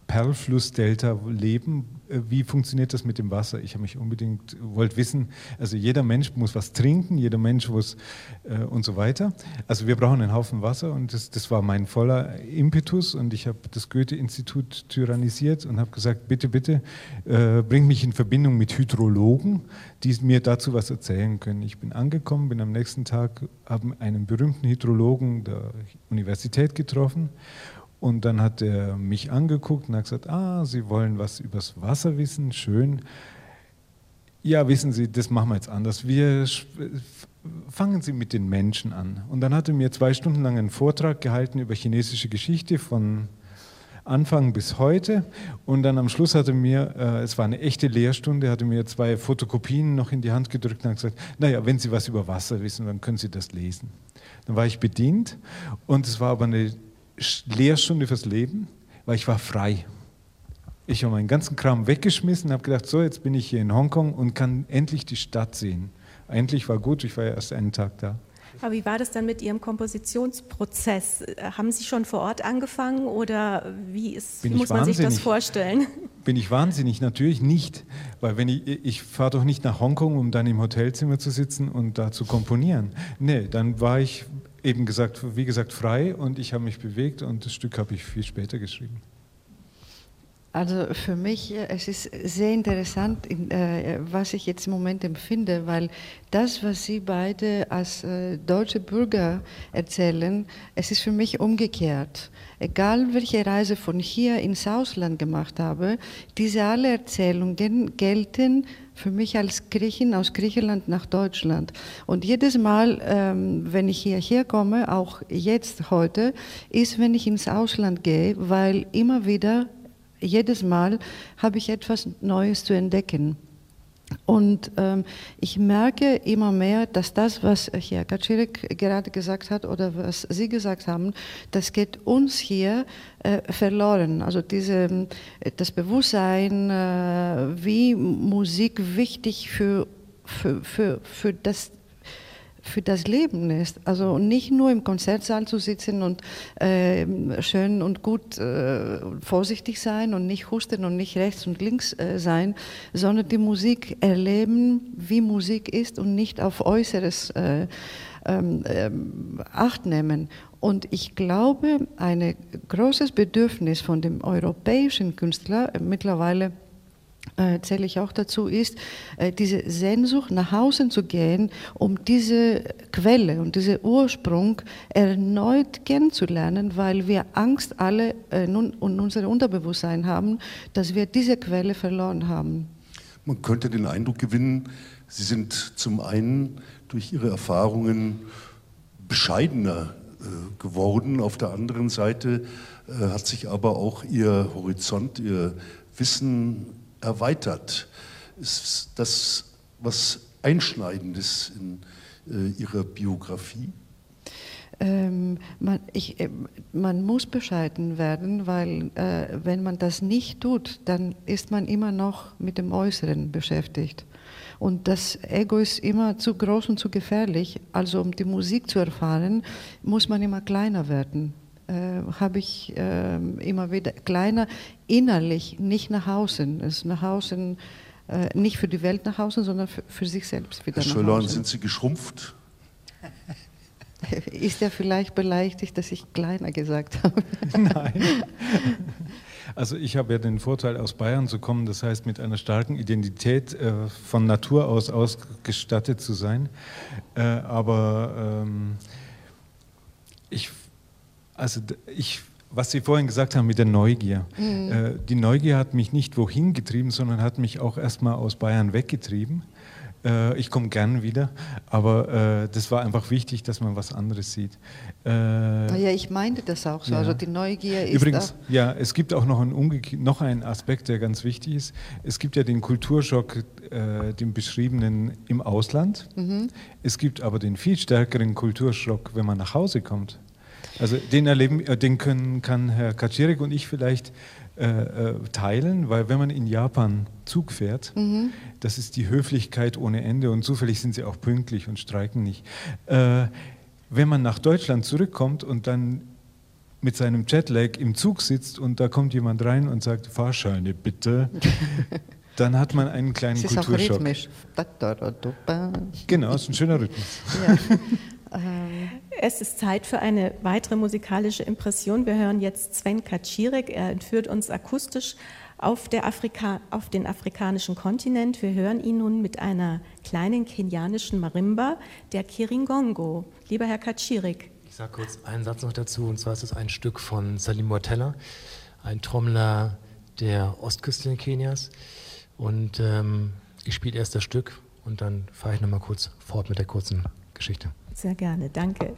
Perlflussdelta leben. Äh, wie funktioniert das mit dem Wasser? Ich habe mich unbedingt, wollte wissen, also jeder Mensch muss was trinken, jeder Mensch muss äh, und so weiter. Also wir brauchen einen Haufen Wasser und das, das war mein voller Impetus und ich habe das Goethe-Institut tyrannisiert und habe gesagt, bitte, bitte, äh, bring mich in Verbindung mit Hydrologen, die mir dazu was erzählen können. Ich bin angekommen, bin am nächsten Tag, habe einen berühmten Hydrologen der Universität getroffen und dann hat er mich angeguckt und hat gesagt, ah, Sie wollen was übers Wasser wissen, schön. Ja, wissen Sie, das machen wir jetzt anders. Wir fangen Sie mit den Menschen an. Und dann hat er mir zwei Stunden lang einen Vortrag gehalten über chinesische Geschichte von Anfang bis heute. Und dann am Schluss hatte mir, äh, es war eine echte Lehrstunde, hatte mir zwei Fotokopien noch in die Hand gedrückt und hat gesagt, naja, wenn Sie was über Wasser wissen, dann können Sie das lesen. Dann war ich bedient und es war aber eine Lehrstunde fürs Leben, weil ich war frei. Ich habe meinen ganzen Kram weggeschmissen und habe gedacht, so, jetzt bin ich hier in Hongkong und kann endlich die Stadt sehen. Endlich war gut, ich war ja erst einen Tag da. Aber wie war das dann mit Ihrem Kompositionsprozess? Haben Sie schon vor Ort angefangen oder wie, ist, muss man sich das vorstellen? Bin ich wahnsinnig? Natürlich nicht, weil wenn ich, ich fahre doch nicht nach Hongkong, um dann im Hotelzimmer zu sitzen und da zu komponieren. Nee, dann war ich eben gesagt, wie gesagt, frei und ich habe mich bewegt und das Stück habe ich viel später geschrieben. Also für mich, äh, es ist sehr interessant, äh, was ich jetzt im Moment empfinde, weil das, was Sie beide als äh, deutsche Bürger erzählen, es ist für mich umgekehrt. Egal welche Reise von hier ins Ausland gemacht habe, diese alle Erzählungen gelten für mich als Griechin aus Griechenland nach Deutschland. Und jedes Mal, ähm, wenn ich hierher komme, auch jetzt heute, ist, wenn ich ins Ausland gehe, weil immer wieder jedes Mal habe ich etwas Neues zu entdecken. Und ähm, ich merke immer mehr, dass das, was hier Kaczyrek gerade gesagt hat oder was Sie gesagt haben, das geht uns hier äh, verloren. Also diese, das Bewusstsein, äh, wie Musik wichtig für, für, für, für das für das Leben ist. Also nicht nur im Konzertsaal zu sitzen und äh, schön und gut äh, vorsichtig sein und nicht husten und nicht rechts und links äh, sein, sondern die Musik erleben, wie Musik ist und nicht auf Äußeres äh, ähm, ähm, Acht nehmen. Und ich glaube, ein großes Bedürfnis von dem europäischen Künstler mittlerweile äh, zähle ich auch dazu, ist, äh, diese Sehnsucht nach Hause zu gehen, um diese Quelle und diesen Ursprung erneut kennenzulernen, weil wir Angst alle äh, nun in unserem Unterbewusstsein haben, dass wir diese Quelle verloren haben. Man könnte den Eindruck gewinnen, Sie sind zum einen durch Ihre Erfahrungen bescheidener äh, geworden, auf der anderen Seite äh, hat sich aber auch Ihr Horizont, Ihr Wissen erweitert. Ist das was Einschneidendes in äh, Ihrer Biografie? Ähm, man, ich, äh, man, muss bescheiden werden, weil äh, wenn man das nicht tut, dann ist man immer noch mit dem Äußeren beschäftigt. Und das Ego ist immer zu groß und zu gefährlich. Also um die Musik zu erfahren, muss man immer kleiner werden äh, habe ich äh, immer wieder kleiner innerlich, nicht nach außen. Es ist nach außen, äh, nicht für die Welt nach außen, sondern für, für sich selbst wieder Herr nach Schöllhorn, sind Sie geschrumpft? Ist er vielleicht beleidigt, dass ich kleiner gesagt habe? Nein. Also ich habe ja den Vorteil, aus Bayern zu kommen, das heißt mit einer starken Identität äh, von Natur aus ausgestattet zu sein. Äh, aber ähm, ich also ich, was Sie vorhin gesagt haben mit der Neugier. Mhm. Äh, die Neugier hat mich nicht wohin getrieben, sondern hat mich auch erstmal aus Bayern weggetrieben. Äh, ich komme gern wieder, aber äh, das war einfach wichtig, dass man was anderes sieht. Äh, ja, ich meinte das auch so. Ja. Also die Neugier ist. Übrigens, ja, es gibt auch noch einen, noch einen Aspekt, der ganz wichtig ist. Es gibt ja den Kulturschock, äh, den beschriebenen im Ausland. Mhm. Es gibt aber den viel stärkeren Kulturschock, wenn man nach Hause kommt. Also den erleben, äh, den können, kann Herr Kaczirek und ich vielleicht äh, äh, teilen, weil wenn man in Japan Zug fährt, mhm. das ist die Höflichkeit ohne Ende und zufällig sind sie auch pünktlich und streiken nicht. Äh, wenn man nach Deutschland zurückkommt und dann mit seinem Jetlag im Zug sitzt und da kommt jemand rein und sagt Fahrscheine bitte, dann hat man einen kleinen das ist Kulturschock. Auch rhythmisch. Genau, ist ein schöner Rhythmus. Ja. Ähm, es ist Zeit für eine weitere musikalische Impression. Wir hören jetzt Sven Kaczirek. Er entführt uns akustisch auf, Afrika, auf, den afrikanischen Kontinent. Wir hören ihn nun mit einer kleinen kenianischen Marimba, der Kiringongo. Lieber Herr Kaczirek. Ich sage kurz einen Satz noch dazu, und zwar ist es ein Stück von Salim Mortella, ein Trommler der Ostküste Kenias. Und ähm, ich spiele erst das Stück und dann fahre ich nochmal kurz fort mit der kurzen Geschichte. Sehr gerne, danke.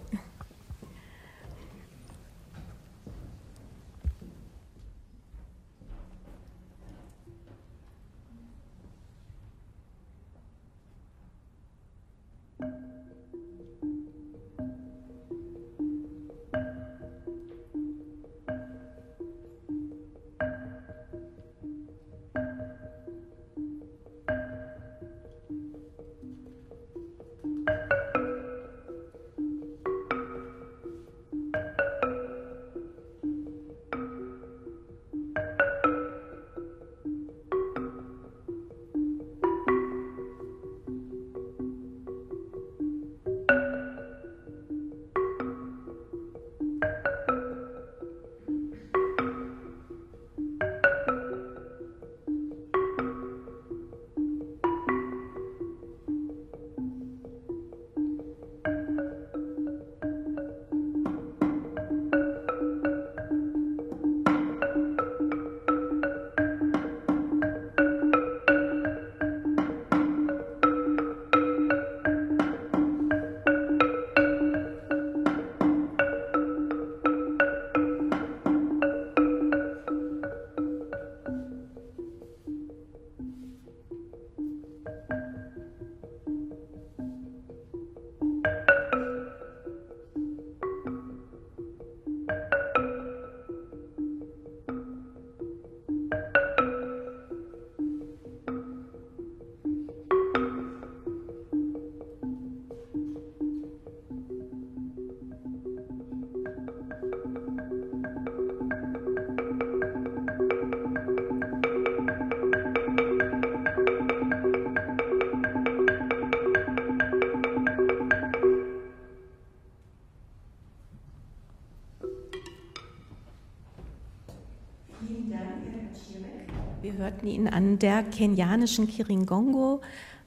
Hörten ihn an der kenianischen Kiringongo,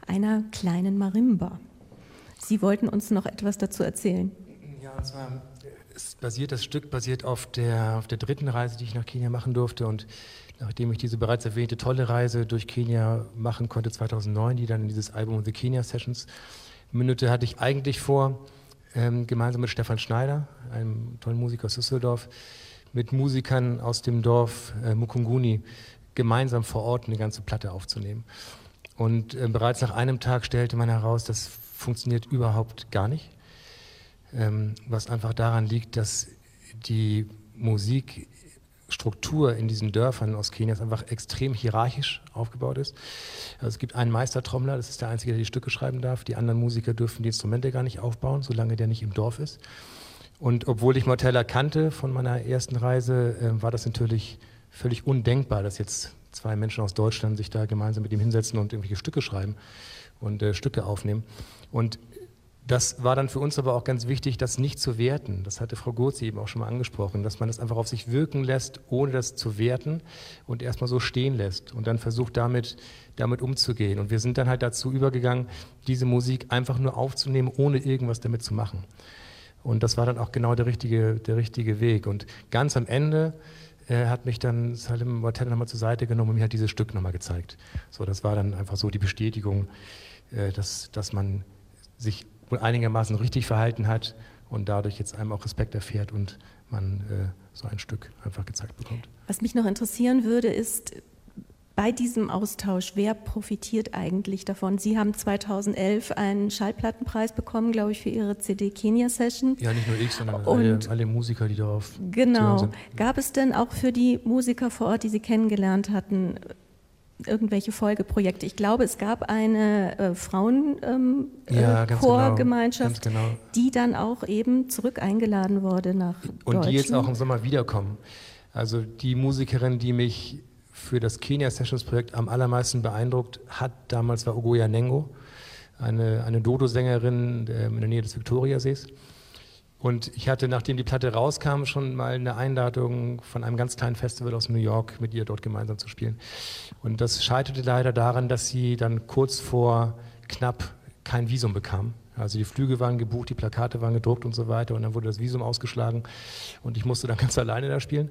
einer kleinen Marimba. Sie wollten uns noch etwas dazu erzählen. Ja, und zwar basiert das Stück basiert auf der, auf der dritten Reise, die ich nach Kenia machen durfte und nachdem ich diese bereits erwähnte tolle Reise durch Kenia machen konnte 2009, die dann in dieses Album The Kenya Sessions mündete, hatte ich eigentlich vor, ähm, gemeinsam mit Stefan Schneider, einem tollen Musiker aus Düsseldorf, mit Musikern aus dem Dorf äh, Mukunguni gemeinsam vor Ort eine ganze Platte aufzunehmen. Und äh, bereits nach einem Tag stellte man heraus, das funktioniert überhaupt gar nicht, ähm, was einfach daran liegt, dass die Musik Struktur in diesen Dörfern aus Kenia einfach extrem hierarchisch aufgebaut ist. Also es gibt einen Meistertrommler, das ist der Einzige, der die Stücke schreiben darf. Die anderen Musiker dürfen die Instrumente gar nicht aufbauen, solange der nicht im Dorf ist. Und obwohl ich Mortella kannte von meiner ersten Reise, äh, war das natürlich völlig undenkbar, dass jetzt zwei Menschen aus Deutschland sich da gemeinsam mit ihm hinsetzen und irgendwelche Stücke schreiben und äh, Stücke aufnehmen. Und das war dann für uns aber auch ganz wichtig, das nicht zu werten. Das hatte Frau Gurzi eben auch schon mal angesprochen, dass man das einfach auf sich wirken lässt, ohne das zu werten und erstmal so stehen lässt und dann versucht damit, damit umzugehen. Und wir sind dann halt dazu übergegangen, diese Musik einfach nur aufzunehmen, ohne irgendwas damit zu machen. Und das war dann auch genau der richtige, der richtige Weg. Und ganz am Ende äh, hat mich dann Salim Motel nochmal zur Seite genommen und mir hat dieses Stück nochmal gezeigt. So, das war dann einfach so die Bestätigung, äh, dass, dass man sich wohl einigermaßen richtig verhalten hat und dadurch jetzt einem auch Respekt erfährt und man äh, so ein Stück einfach gezeigt bekommt. Was mich noch interessieren würde, ist bei diesem Austausch, wer profitiert eigentlich davon? Sie haben 2011 einen Schallplattenpreis bekommen, glaube ich, für Ihre CD Kenia Session. Ja, nicht nur ich, sondern alle, alle, Musiker, die darauf. Genau. Gab es denn auch für die Musiker vor Ort, die Sie kennengelernt hatten, irgendwelche Folgeprojekte. Ich glaube, es gab eine äh, Frauenchorgemeinschaft, ähm, äh, genau, genau. die dann auch eben zurück eingeladen wurde nach Und die jetzt auch im Sommer wiederkommen. Also die Musikerin, die mich für das Kenia Sessions Projekt am allermeisten beeindruckt hat, damals war Ogoya Nengo, eine, eine Dodo-Sängerin in der Nähe des Viktoriasees. Und ich hatte, nachdem die Platte rauskam, schon mal eine Einladung von einem ganz kleinen Festival aus New York, mit ihr dort gemeinsam zu spielen. Und das scheiterte leider daran, dass sie dann kurz vor knapp kein Visum bekam. Also die Flüge waren gebucht, die Plakate waren gedruckt und so weiter. Und dann wurde das Visum ausgeschlagen und ich musste dann ganz alleine da spielen.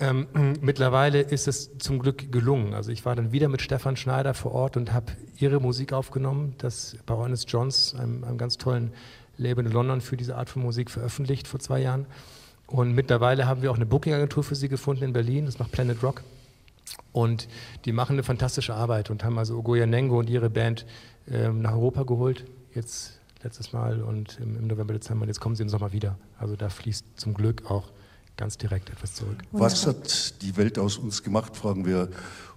Ähm, mittlerweile ist es zum Glück gelungen. Also ich war dann wieder mit Stefan Schneider vor Ort und habe ihre Musik aufgenommen, das bei Honest Johns, einem, einem ganz tollen Label in London für diese Art von Musik veröffentlicht vor zwei Jahren. Und mittlerweile haben wir auch eine Booking-Agentur für sie gefunden in Berlin, das macht Planet Rock. Und die machen eine fantastische Arbeit und haben also Ogoya Nengo und ihre Band ähm, nach Europa geholt, jetzt letztes Mal und im, im, November, Dezember. Und jetzt kommen sie im Sommer wieder. Also da fließt zum Glück auch ganz direkt etwas zurück. Was hat die Welt aus uns gemacht, fragen wir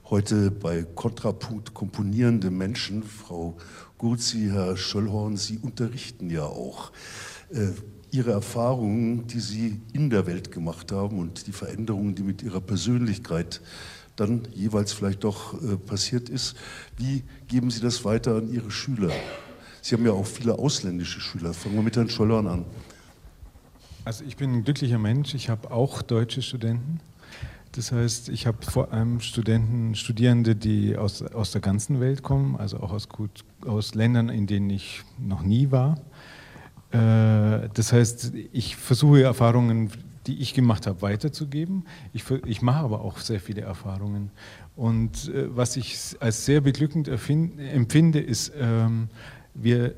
heute bei Kontrapunkt komponierende Menschen. Frau Gurzi, Herr Schöllhorn, Sie unterrichten ja auch. Äh, Ihre Erfahrungen, die Sie in der Welt gemacht haben und die Veränderungen, die mit Ihrer Persönlichkeit dann jeweils vielleicht doch äh, passiert ist, wie geben Sie das weiter an Ihre Schüler? Sie haben ja auch viele ausländische Schüler. Fangen wir mit Herrn Schöllhorn an. Also ich bin ein glücklicher Mensch. Ich habe auch deutsche Studenten. Das heißt, ich habe vor allem Studenten, Studierende, die aus, aus der ganzen Welt kommen, also auch aus, gut, aus Ländern, in denen ich noch nie war. Äh, das heißt, ich versuche Erfahrungen, die ich gemacht habe, weiterzugeben. Ich, ich mache aber auch sehr viele Erfahrungen. Und äh, was ich als sehr beglückend empfinde, ist, ähm, wir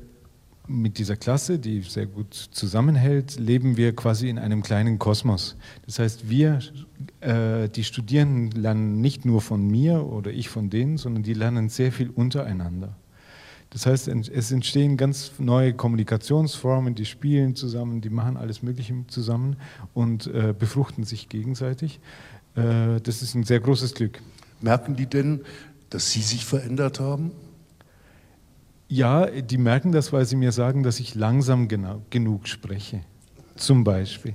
mit dieser Klasse, die sehr gut zusammenhält, leben wir quasi in einem kleinen Kosmos. Das heißt, wir, äh, die Studierenden, lernen nicht nur von mir oder ich von denen, sondern die lernen sehr viel untereinander. Das heißt, es entstehen ganz neue Kommunikationsformen, die spielen zusammen, die machen alles Mögliche zusammen und äh, befruchten sich gegenseitig. Äh, das ist ein sehr großes Glück. Merken die denn, dass Sie sich verändert haben? Ja, die merken das, weil sie mir sagen, dass ich langsam genau, genug spreche. Zum Beispiel.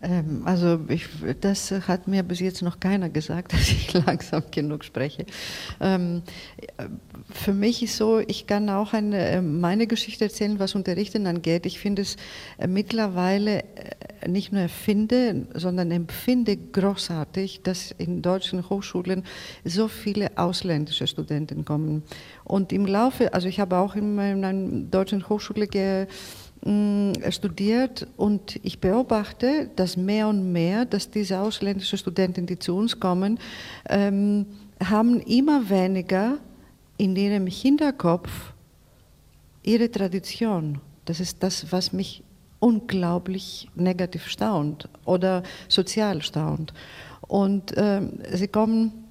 Ähm, also ich, das hat mir bis jetzt noch keiner gesagt, dass ich langsam genug spreche. Ähm, für mich ist so, ich kann auch eine, äh, meine Geschichte erzählen, was Unterrichten angeht. Ich finde es äh, mittlerweile äh, nicht nur erfinde, sondern empfinde großartig, dass in deutschen Hochschulen so viele ausländische Studenten kommen. Und im Laufe, also ich habe auch in einer deutschen Hochschule ge Mm, studiert und ich beobachte, dass mehr und mehr, dass diese ausländischen Studenten, die zu uns kommen, ähm, haben immer weniger in ihrem Hinterkopf ihre Tradition. Das ist das, was mich unglaublich negativ staunt oder sozial staunt. Und ähm, sie kommen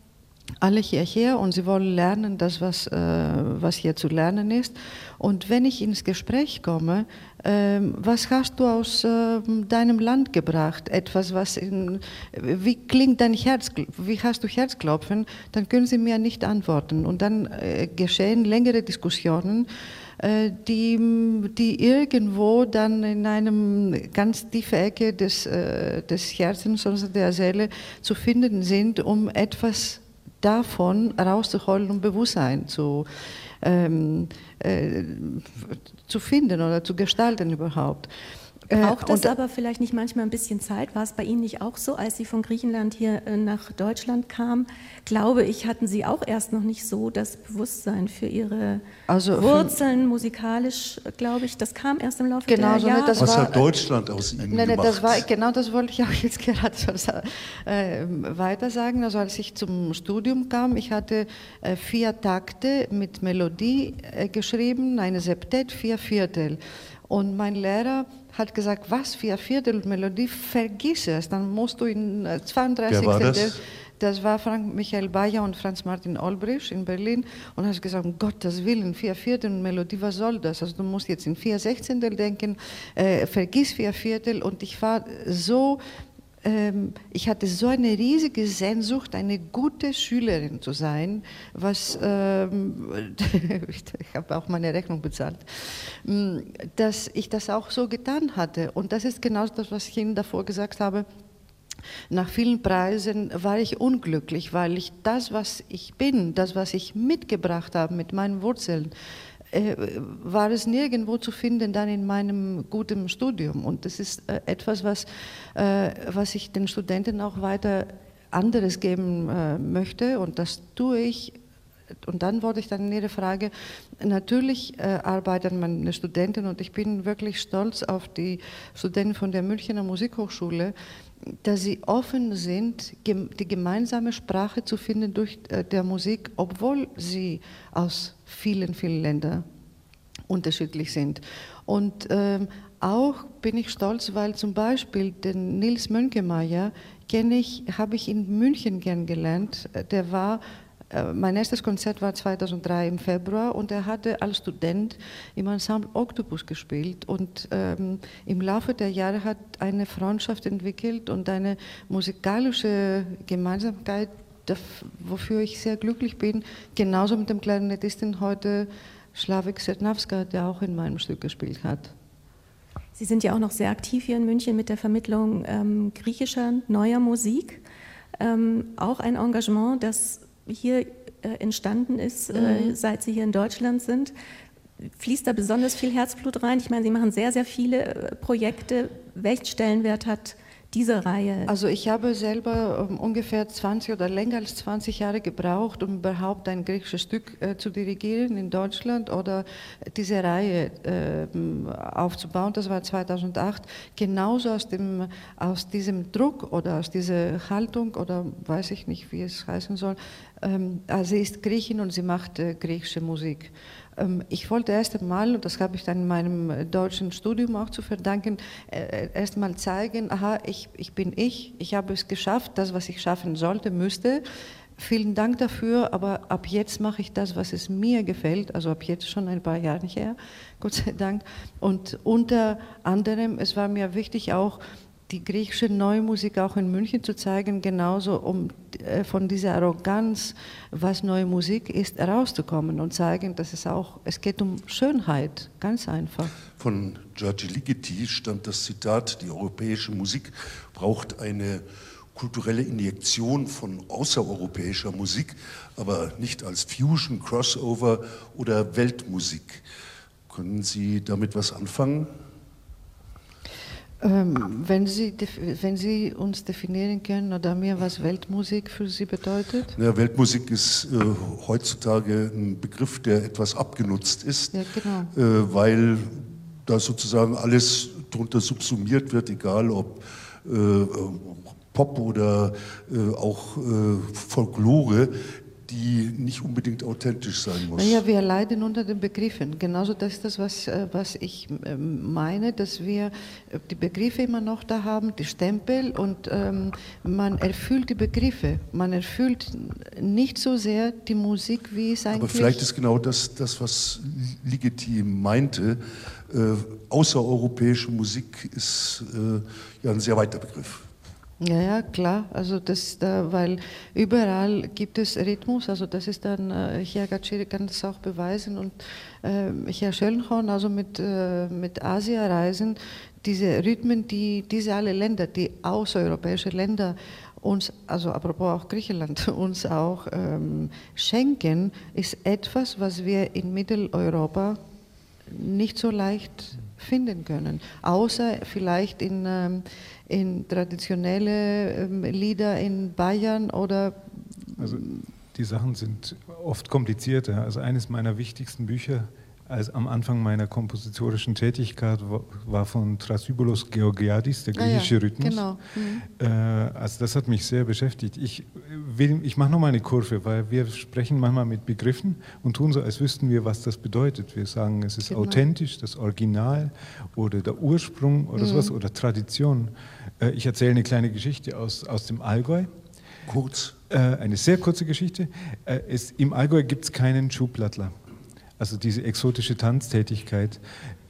alle hierher und sie wollen lernen, das, was, äh, was hier zu lernen ist. Und wenn ich ins Gespräch komme, äh, was hast du aus äh, deinem Land gebracht? Etwas, was in, wie klingt dein Herz, wie hast du Herzklopfen? Dann können sie mir nicht antworten. Und dann äh, geschehen längere Diskussionen äh, die, die irgendwo dann in einem ganz tiefen Ecke des, äh, des Herzens, also der Seele zu finden sind, um etwas davon rauszuholen und Bewusstsein zu, ähm, äh, zu finden oder zu gestalten überhaupt. Äh, Braucht es aber vielleicht nicht manchmal ein bisschen Zeit? War es bei Ihnen nicht auch so, als Sie von Griechenland hier äh, nach Deutschland kamen? Glaube ich, hatten Sie auch erst noch nicht so das Bewusstsein für Ihre also Wurzeln für musikalisch, glaube ich. Das kam erst im Laufe genau der so, Jahre. Was war, hat Deutschland aus Ihnen nein, gemacht? Das war, genau das wollte ich auch jetzt gerade äh, weiter sagen. Also als ich zum Studium kam, ich hatte äh, vier Takte mit Melodie äh, geschrieben, eine Septett, vier Viertel. Und mein Lehrer hat gesagt, was für ein Viertel Melodie, vergiss es, dann musst du in 32. Wer war das? Das war Frank Michael Bayer und Franz Martin Olbrich in Berlin und hat gesagt, um Gottes Willen, vier Viertel Melodie, was soll das? Also du musst jetzt in vier Sechzehntel denken, äh, vergiss vier Viertel und ich war so ich hatte so eine riesige Sehnsucht, eine gute Schülerin zu sein, was ähm, ich habe auch meine Rechnung bezahlt, mm, dass ich das auch so getan hatte. Und das ist genau das, was ich Ihnen davor gesagt habe. Nach vielen Preisen war ich unglücklich, weil ich das, was ich bin, das, was ich mitgebracht habe mit meinen Wurzeln, äh, war es nirgendwo zu finden dann in meinem guten Studium. Und das ist äh, etwas, was, äh, was ich den Studenten auch weiter anderes geben möchte. Und das tue ich und dann wurde ich dann in Ihre Frage, natürlich äh, arbeiten meine Studenten und ich bin wirklich stolz auf die Studenten von der Münchner Musikhochschule, dass sie offen sind, die gemeinsame Sprache zu finden durch äh, der Musik, obwohl sie aus vielen, vielen Ländern unterschiedlich sind. Und ähm, auch bin ich stolz, weil zum Beispiel den Nils Mönkemeyer kenne ich, habe ich in München kennengelernt. Der war äh, mein erstes Konzert war 2003 im Februar und er hatte als Student im Ensemble Octopus gespielt und ähm, im Laufe der Jahre hat eine Freundschaft entwickelt und eine musikalische Gemeinsamkeit, wofür ich sehr glücklich bin, genauso mit dem Klarinettisten heute Slavik Sernavska, der auch in meinem Stück gespielt hat. Sie sind ja auch noch sehr aktiv hier in München mit der Vermittlung ähm, griechischer neuer Musik. Ähm, auch ein Engagement, das hier äh, entstanden ist, äh, mhm. seit Sie hier in Deutschland sind. Fließt da besonders viel Herzblut rein? Ich meine, Sie machen sehr, sehr viele äh, Projekte. Welchen Stellenwert hat diese Reihe? Also ich habe selber um, ungefähr 20 oder länger als 20 Jahre gebraucht, um überhaupt ein griechisches Stück äh, zu dirigieren in Deutschland oder diese Reihe äh, aufzubauen. Das war 2008. Genauso aus, dem, aus diesem Druck oder aus dieser Haltung oder weiß ich nicht, wie es heißen soll. Ähm, also sie ist Griechin und sie macht äh, griechische Musik. Ähm, ich wollte erst einmal, und das habe ich dann in meinem deutschen Studium auch zu verdanken, äh, äh, erst einmal zeigen, aha, ich, ich bin ich, ich habe es geschafft, das, was ich schaffen sollte, müsste. Vielen Dank dafür, aber ab jetzt mache ich das, was es mir gefällt, also ab jetzt schon ein paar Jahre her, Gott sei Dank. Und unter anderem, es war mir wichtig auch, die griechische Neue Musik auch in München zu zeigen, genauso um äh, von dieser Arroganz, was neue Musik ist, herauszukommen und zeigen, dass es auch, es geht um Schönheit, ganz einfach. Von Giorgi Ligeti stammt das Zitat, die europäische Musik braucht eine kulturelle Injektion von außereuropäischer Musik, aber nicht als Fusion, Crossover oder Weltmusik. Können Sie damit was anfangen? Ähm, wenn, Sie, wenn Sie uns definieren können oder mir, was Weltmusik für Sie bedeutet? Ja, Weltmusik ist äh, heutzutage ein Begriff, der etwas abgenutzt ist, ja, genau. äh, weil da sozusagen alles darunter subsumiert wird, egal ob äh, Pop oder äh, auch äh, Folklore die nicht unbedingt authentisch sein muss. Naja, wir leiden unter den Begriffen. Genauso das ist das, was, äh, was ich ähm, meine, dass wir äh, die Begriffe immer noch da haben, die Stempel und ähm, man erfüllt die Begriffe. Man erfüllt nicht so sehr die Musik, wie es eigentlich... Aber vielleicht ist genau das, das was Legitim meinte. Äh, außereuropäische Musik ist äh, ja ein sehr weiter Begriff. Ja, ja, klar. Also das, da, weil überall gibt es Rhythmus. Also das ist dann, äh, Herr Gaciri kann das auch beweisen und äh, Herr Schöllenhorn, also mit, äh, mit Asia-Reisen, diese Rhythmen, die diese alle Länder, die außereuropäische Länder uns, also apropos auch Griechenland, uns auch ähm, schenken, ist etwas, was wir in Mitteleuropa nicht so leicht finden können. Außer vielleicht in... Ähm, in traditionelle ähm, Lieder in Bayern oder? Also die Sachen sind oft komplizierter. Also eines meiner wichtigsten Bücher als am Anfang meiner kompositorischen Tätigkeit war von Thrasybulus Georgiadis, der griechische ah ja, Rhythmus. Genau. Mhm. Äh, also das hat mich sehr beschäftigt. Ich, ich mache nochmal eine Kurve, weil wir sprechen manchmal mit Begriffen und tun so, als wüssten wir, was das bedeutet. Wir sagen, es ist genau. authentisch, das Original oder der Ursprung oder mhm. sowas oder Tradition. Äh, ich erzähle eine kleine Geschichte aus, aus dem Allgäu. Kurz. Äh, eine sehr kurze Geschichte. Äh, es, Im Allgäu gibt es keinen Schuhplattler also diese exotische Tanztätigkeit,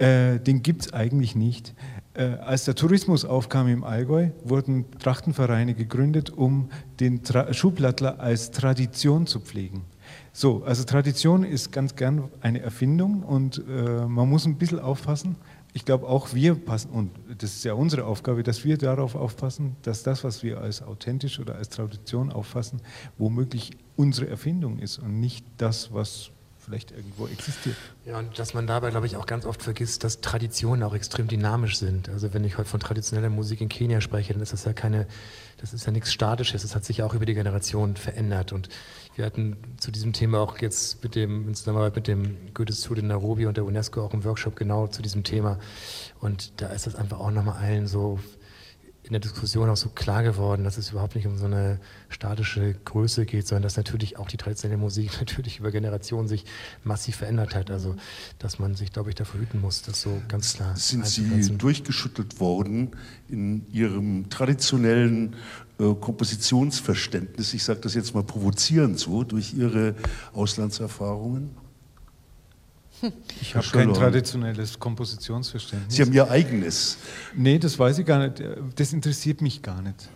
den gibt es eigentlich nicht. Als der Tourismus aufkam im Allgäu, wurden Trachtenvereine gegründet, um den Tra Schuhplattler als Tradition zu pflegen. So, also Tradition ist ganz gern eine Erfindung und äh, man muss ein bisschen aufpassen. Ich glaube auch wir passen, und das ist ja unsere Aufgabe, dass wir darauf aufpassen, dass das, was wir als authentisch oder als Tradition auffassen, womöglich unsere Erfindung ist und nicht das, was vielleicht irgendwo existiert. Ja, und dass man dabei, glaube ich, auch ganz oft vergisst, dass Traditionen auch extrem dynamisch sind. Also wenn ich heute von traditioneller Musik in Kenia spreche, dann ist das ja keine, das ist ja nichts Statisches, das hat sich ja auch über die Generation verändert. Und wir hatten zu diesem Thema auch jetzt mit dem, in Zusammenarbeit mit dem Goethe-Institut in Nairobi und der UNESCO auch einen Workshop genau zu diesem Thema. Und da ist das einfach auch nochmal allen so in der Diskussion auch so klar geworden, dass es überhaupt nicht um so eine statische Größe geht, sondern dass natürlich auch die traditionelle Musik natürlich über Generationen sich massiv verändert hat. Also dass man sich, glaube ich, davor hüten muss, das so ganz klar. Sind Sie durchgeschüttelt worden in Ihrem traditionellen Kompositionsverständnis? Ich sage das jetzt mal provozierend so, durch Ihre Auslandserfahrungen? Ich habe kein traditionelles Kompositionsverständnis. Sie haben Ihr eigenes. Nee, das weiß ich gar nicht. Das interessiert mich gar nicht.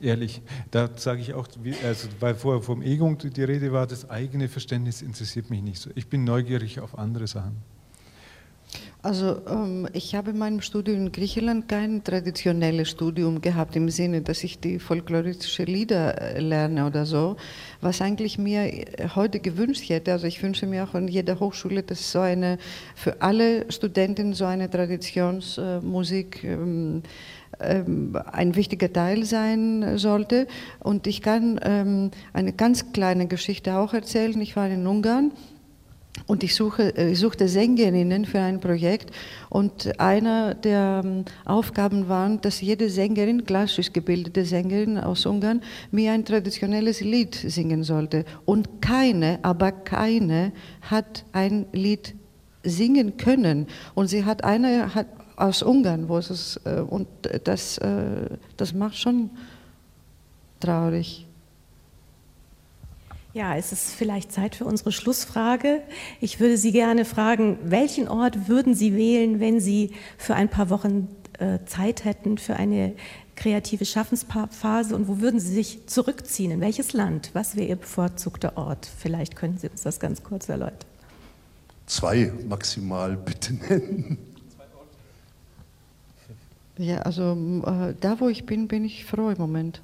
Ehrlich. Da sage ich auch, also weil vorher vom Ego die Rede war, das eigene Verständnis interessiert mich nicht so. Ich bin neugierig auf andere Sachen. Also ähm, ich habe in meinem Studium in Griechenland kein traditionelles Studium gehabt im Sinne, dass ich die folkloristische Lieder äh, lerne oder so, was eigentlich mir äh, heute gewünscht hätte. Also ich wünsche mir auch an jeder Hochschule, dass so eine für alle Studenten so eine Traditionsmusik ähm, ähm, ein wichtiger Teil sein sollte. Und ich kann ähm, eine ganz kleine Geschichte auch erzählen. Ich war in Ungarn und ich, suche, äh, ich suchte Sängerinnen für ein Projekt und eine der ähm, Aufgaben war, dass jede Sängerin, klassisch gebildete Sängerin aus Ungarn, mir ein traditionelles Lied singen sollte. Und keine, aber keine hat ein Lied singen können. Und sie hat eine hat aus Ungarn, wo es äh, und das, äh, das macht schon traurig. Ja, es ist vielleicht Zeit für unsere Schlussfrage. Ich würde Sie gerne fragen, welchen Ort würden Sie wählen, wenn Sie für ein paar Wochen äh, Zeit hätten für eine kreative Schaffensphase und wo würden Sie sich zurückziehen? In welches Land? Was wäre Ihr bevorzugter Ort? Vielleicht können Sie uns das ganz kurz erläutern. Zwei maximal bitte nennen. Ja, also äh, da, wo ich bin, bin ich froh im Moment.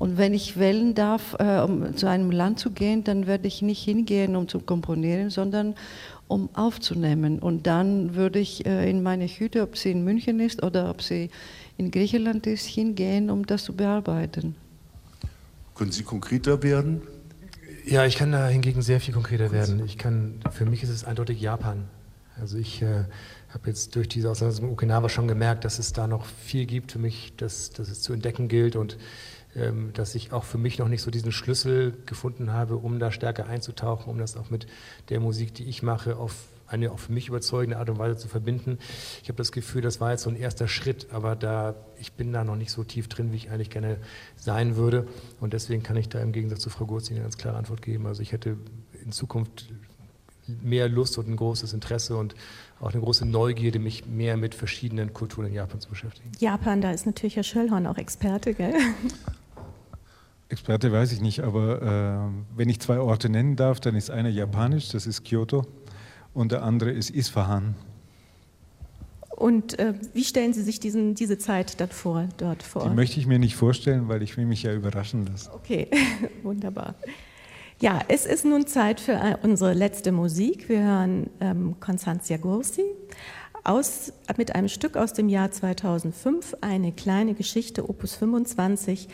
Und wenn ich wählen darf, äh, um zu einem Land zu gehen, dann werde ich nicht hingehen, um zu komponieren, sondern um aufzunehmen. Und dann würde ich äh, in meine Hütte, ob sie in München ist oder ob sie in Griechenland ist, hingehen, um das zu bearbeiten. Können Sie konkreter werden? Ja, ich kann da hingegen sehr viel konkreter werden. Ich kann, für mich ist es eindeutig Japan. Also ich äh, habe jetzt durch diese Auseinandersetzung mit Okinawa schon gemerkt, dass es da noch viel gibt für mich, dass, dass es zu entdecken gilt und dass ich auch für mich noch nicht so diesen Schlüssel gefunden habe, um da stärker einzutauchen, um das auch mit der Musik, die ich mache, auf eine auch für mich überzeugende Art und Weise zu verbinden. Ich habe das Gefühl, das war jetzt so ein erster Schritt, aber da, ich bin da noch nicht so tief drin, wie ich eigentlich gerne sein würde. Und deswegen kann ich da im Gegensatz zu Frau Gurzin eine ganz klare Antwort geben. Also ich hätte in Zukunft mehr Lust und ein großes Interesse und auch eine große Neugierde, mich mehr mit verschiedenen Kulturen in Japan zu beschäftigen. Japan, da ist natürlich Herr Schöllhorn auch Experte, gell? Experte weiß ich nicht, aber äh, wenn ich zwei Orte nennen darf, dann ist einer japanisch, das ist Kyoto, und der andere ist Isfahan. Und äh, wie stellen Sie sich diesen, diese Zeit dort vor, dort vor? Die möchte ich mir nicht vorstellen, weil ich will mich ja überraschen lassen. Okay, wunderbar. Ja, es ist nun Zeit für äh, unsere letzte Musik. Wir hören ähm, Constantia Gursi aus, mit einem Stück aus dem Jahr 2005, eine kleine Geschichte, Opus 25.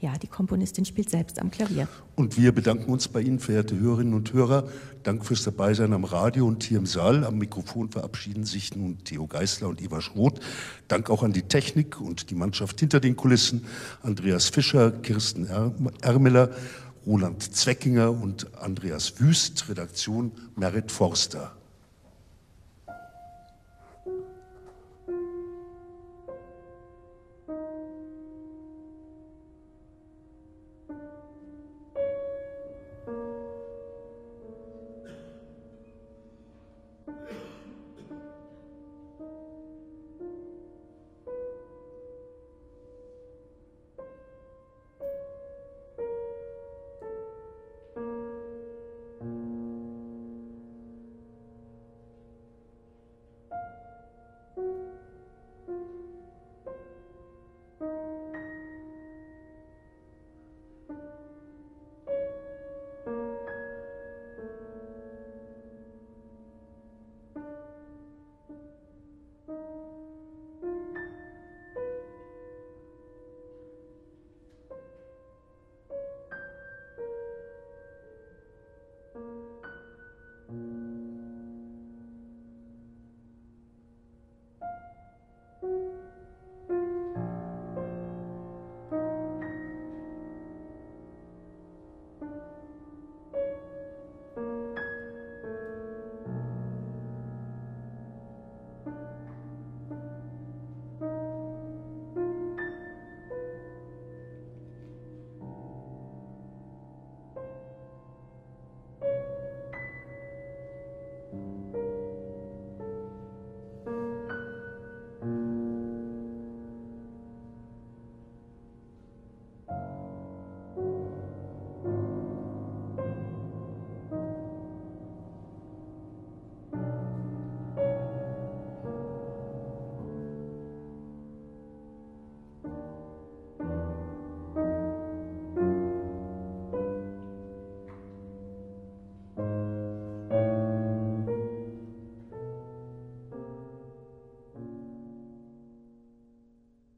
Ja, die Komponistin spielt selbst am Klavier. Und wir bedanken uns bei Ihnen, verehrte Hörerinnen und Hörer. Dank fürs Dabeisein am Radio und hier im Saal. Am Mikrofon verabschieden sich nun Theo Geisler und Eva Schroth. Dank auch an die Technik und die Mannschaft hinter den Kulissen. Andreas Fischer, Kirsten Ermiller, Roland Zweckinger und Andreas Wüst. Redaktion Merit Forster.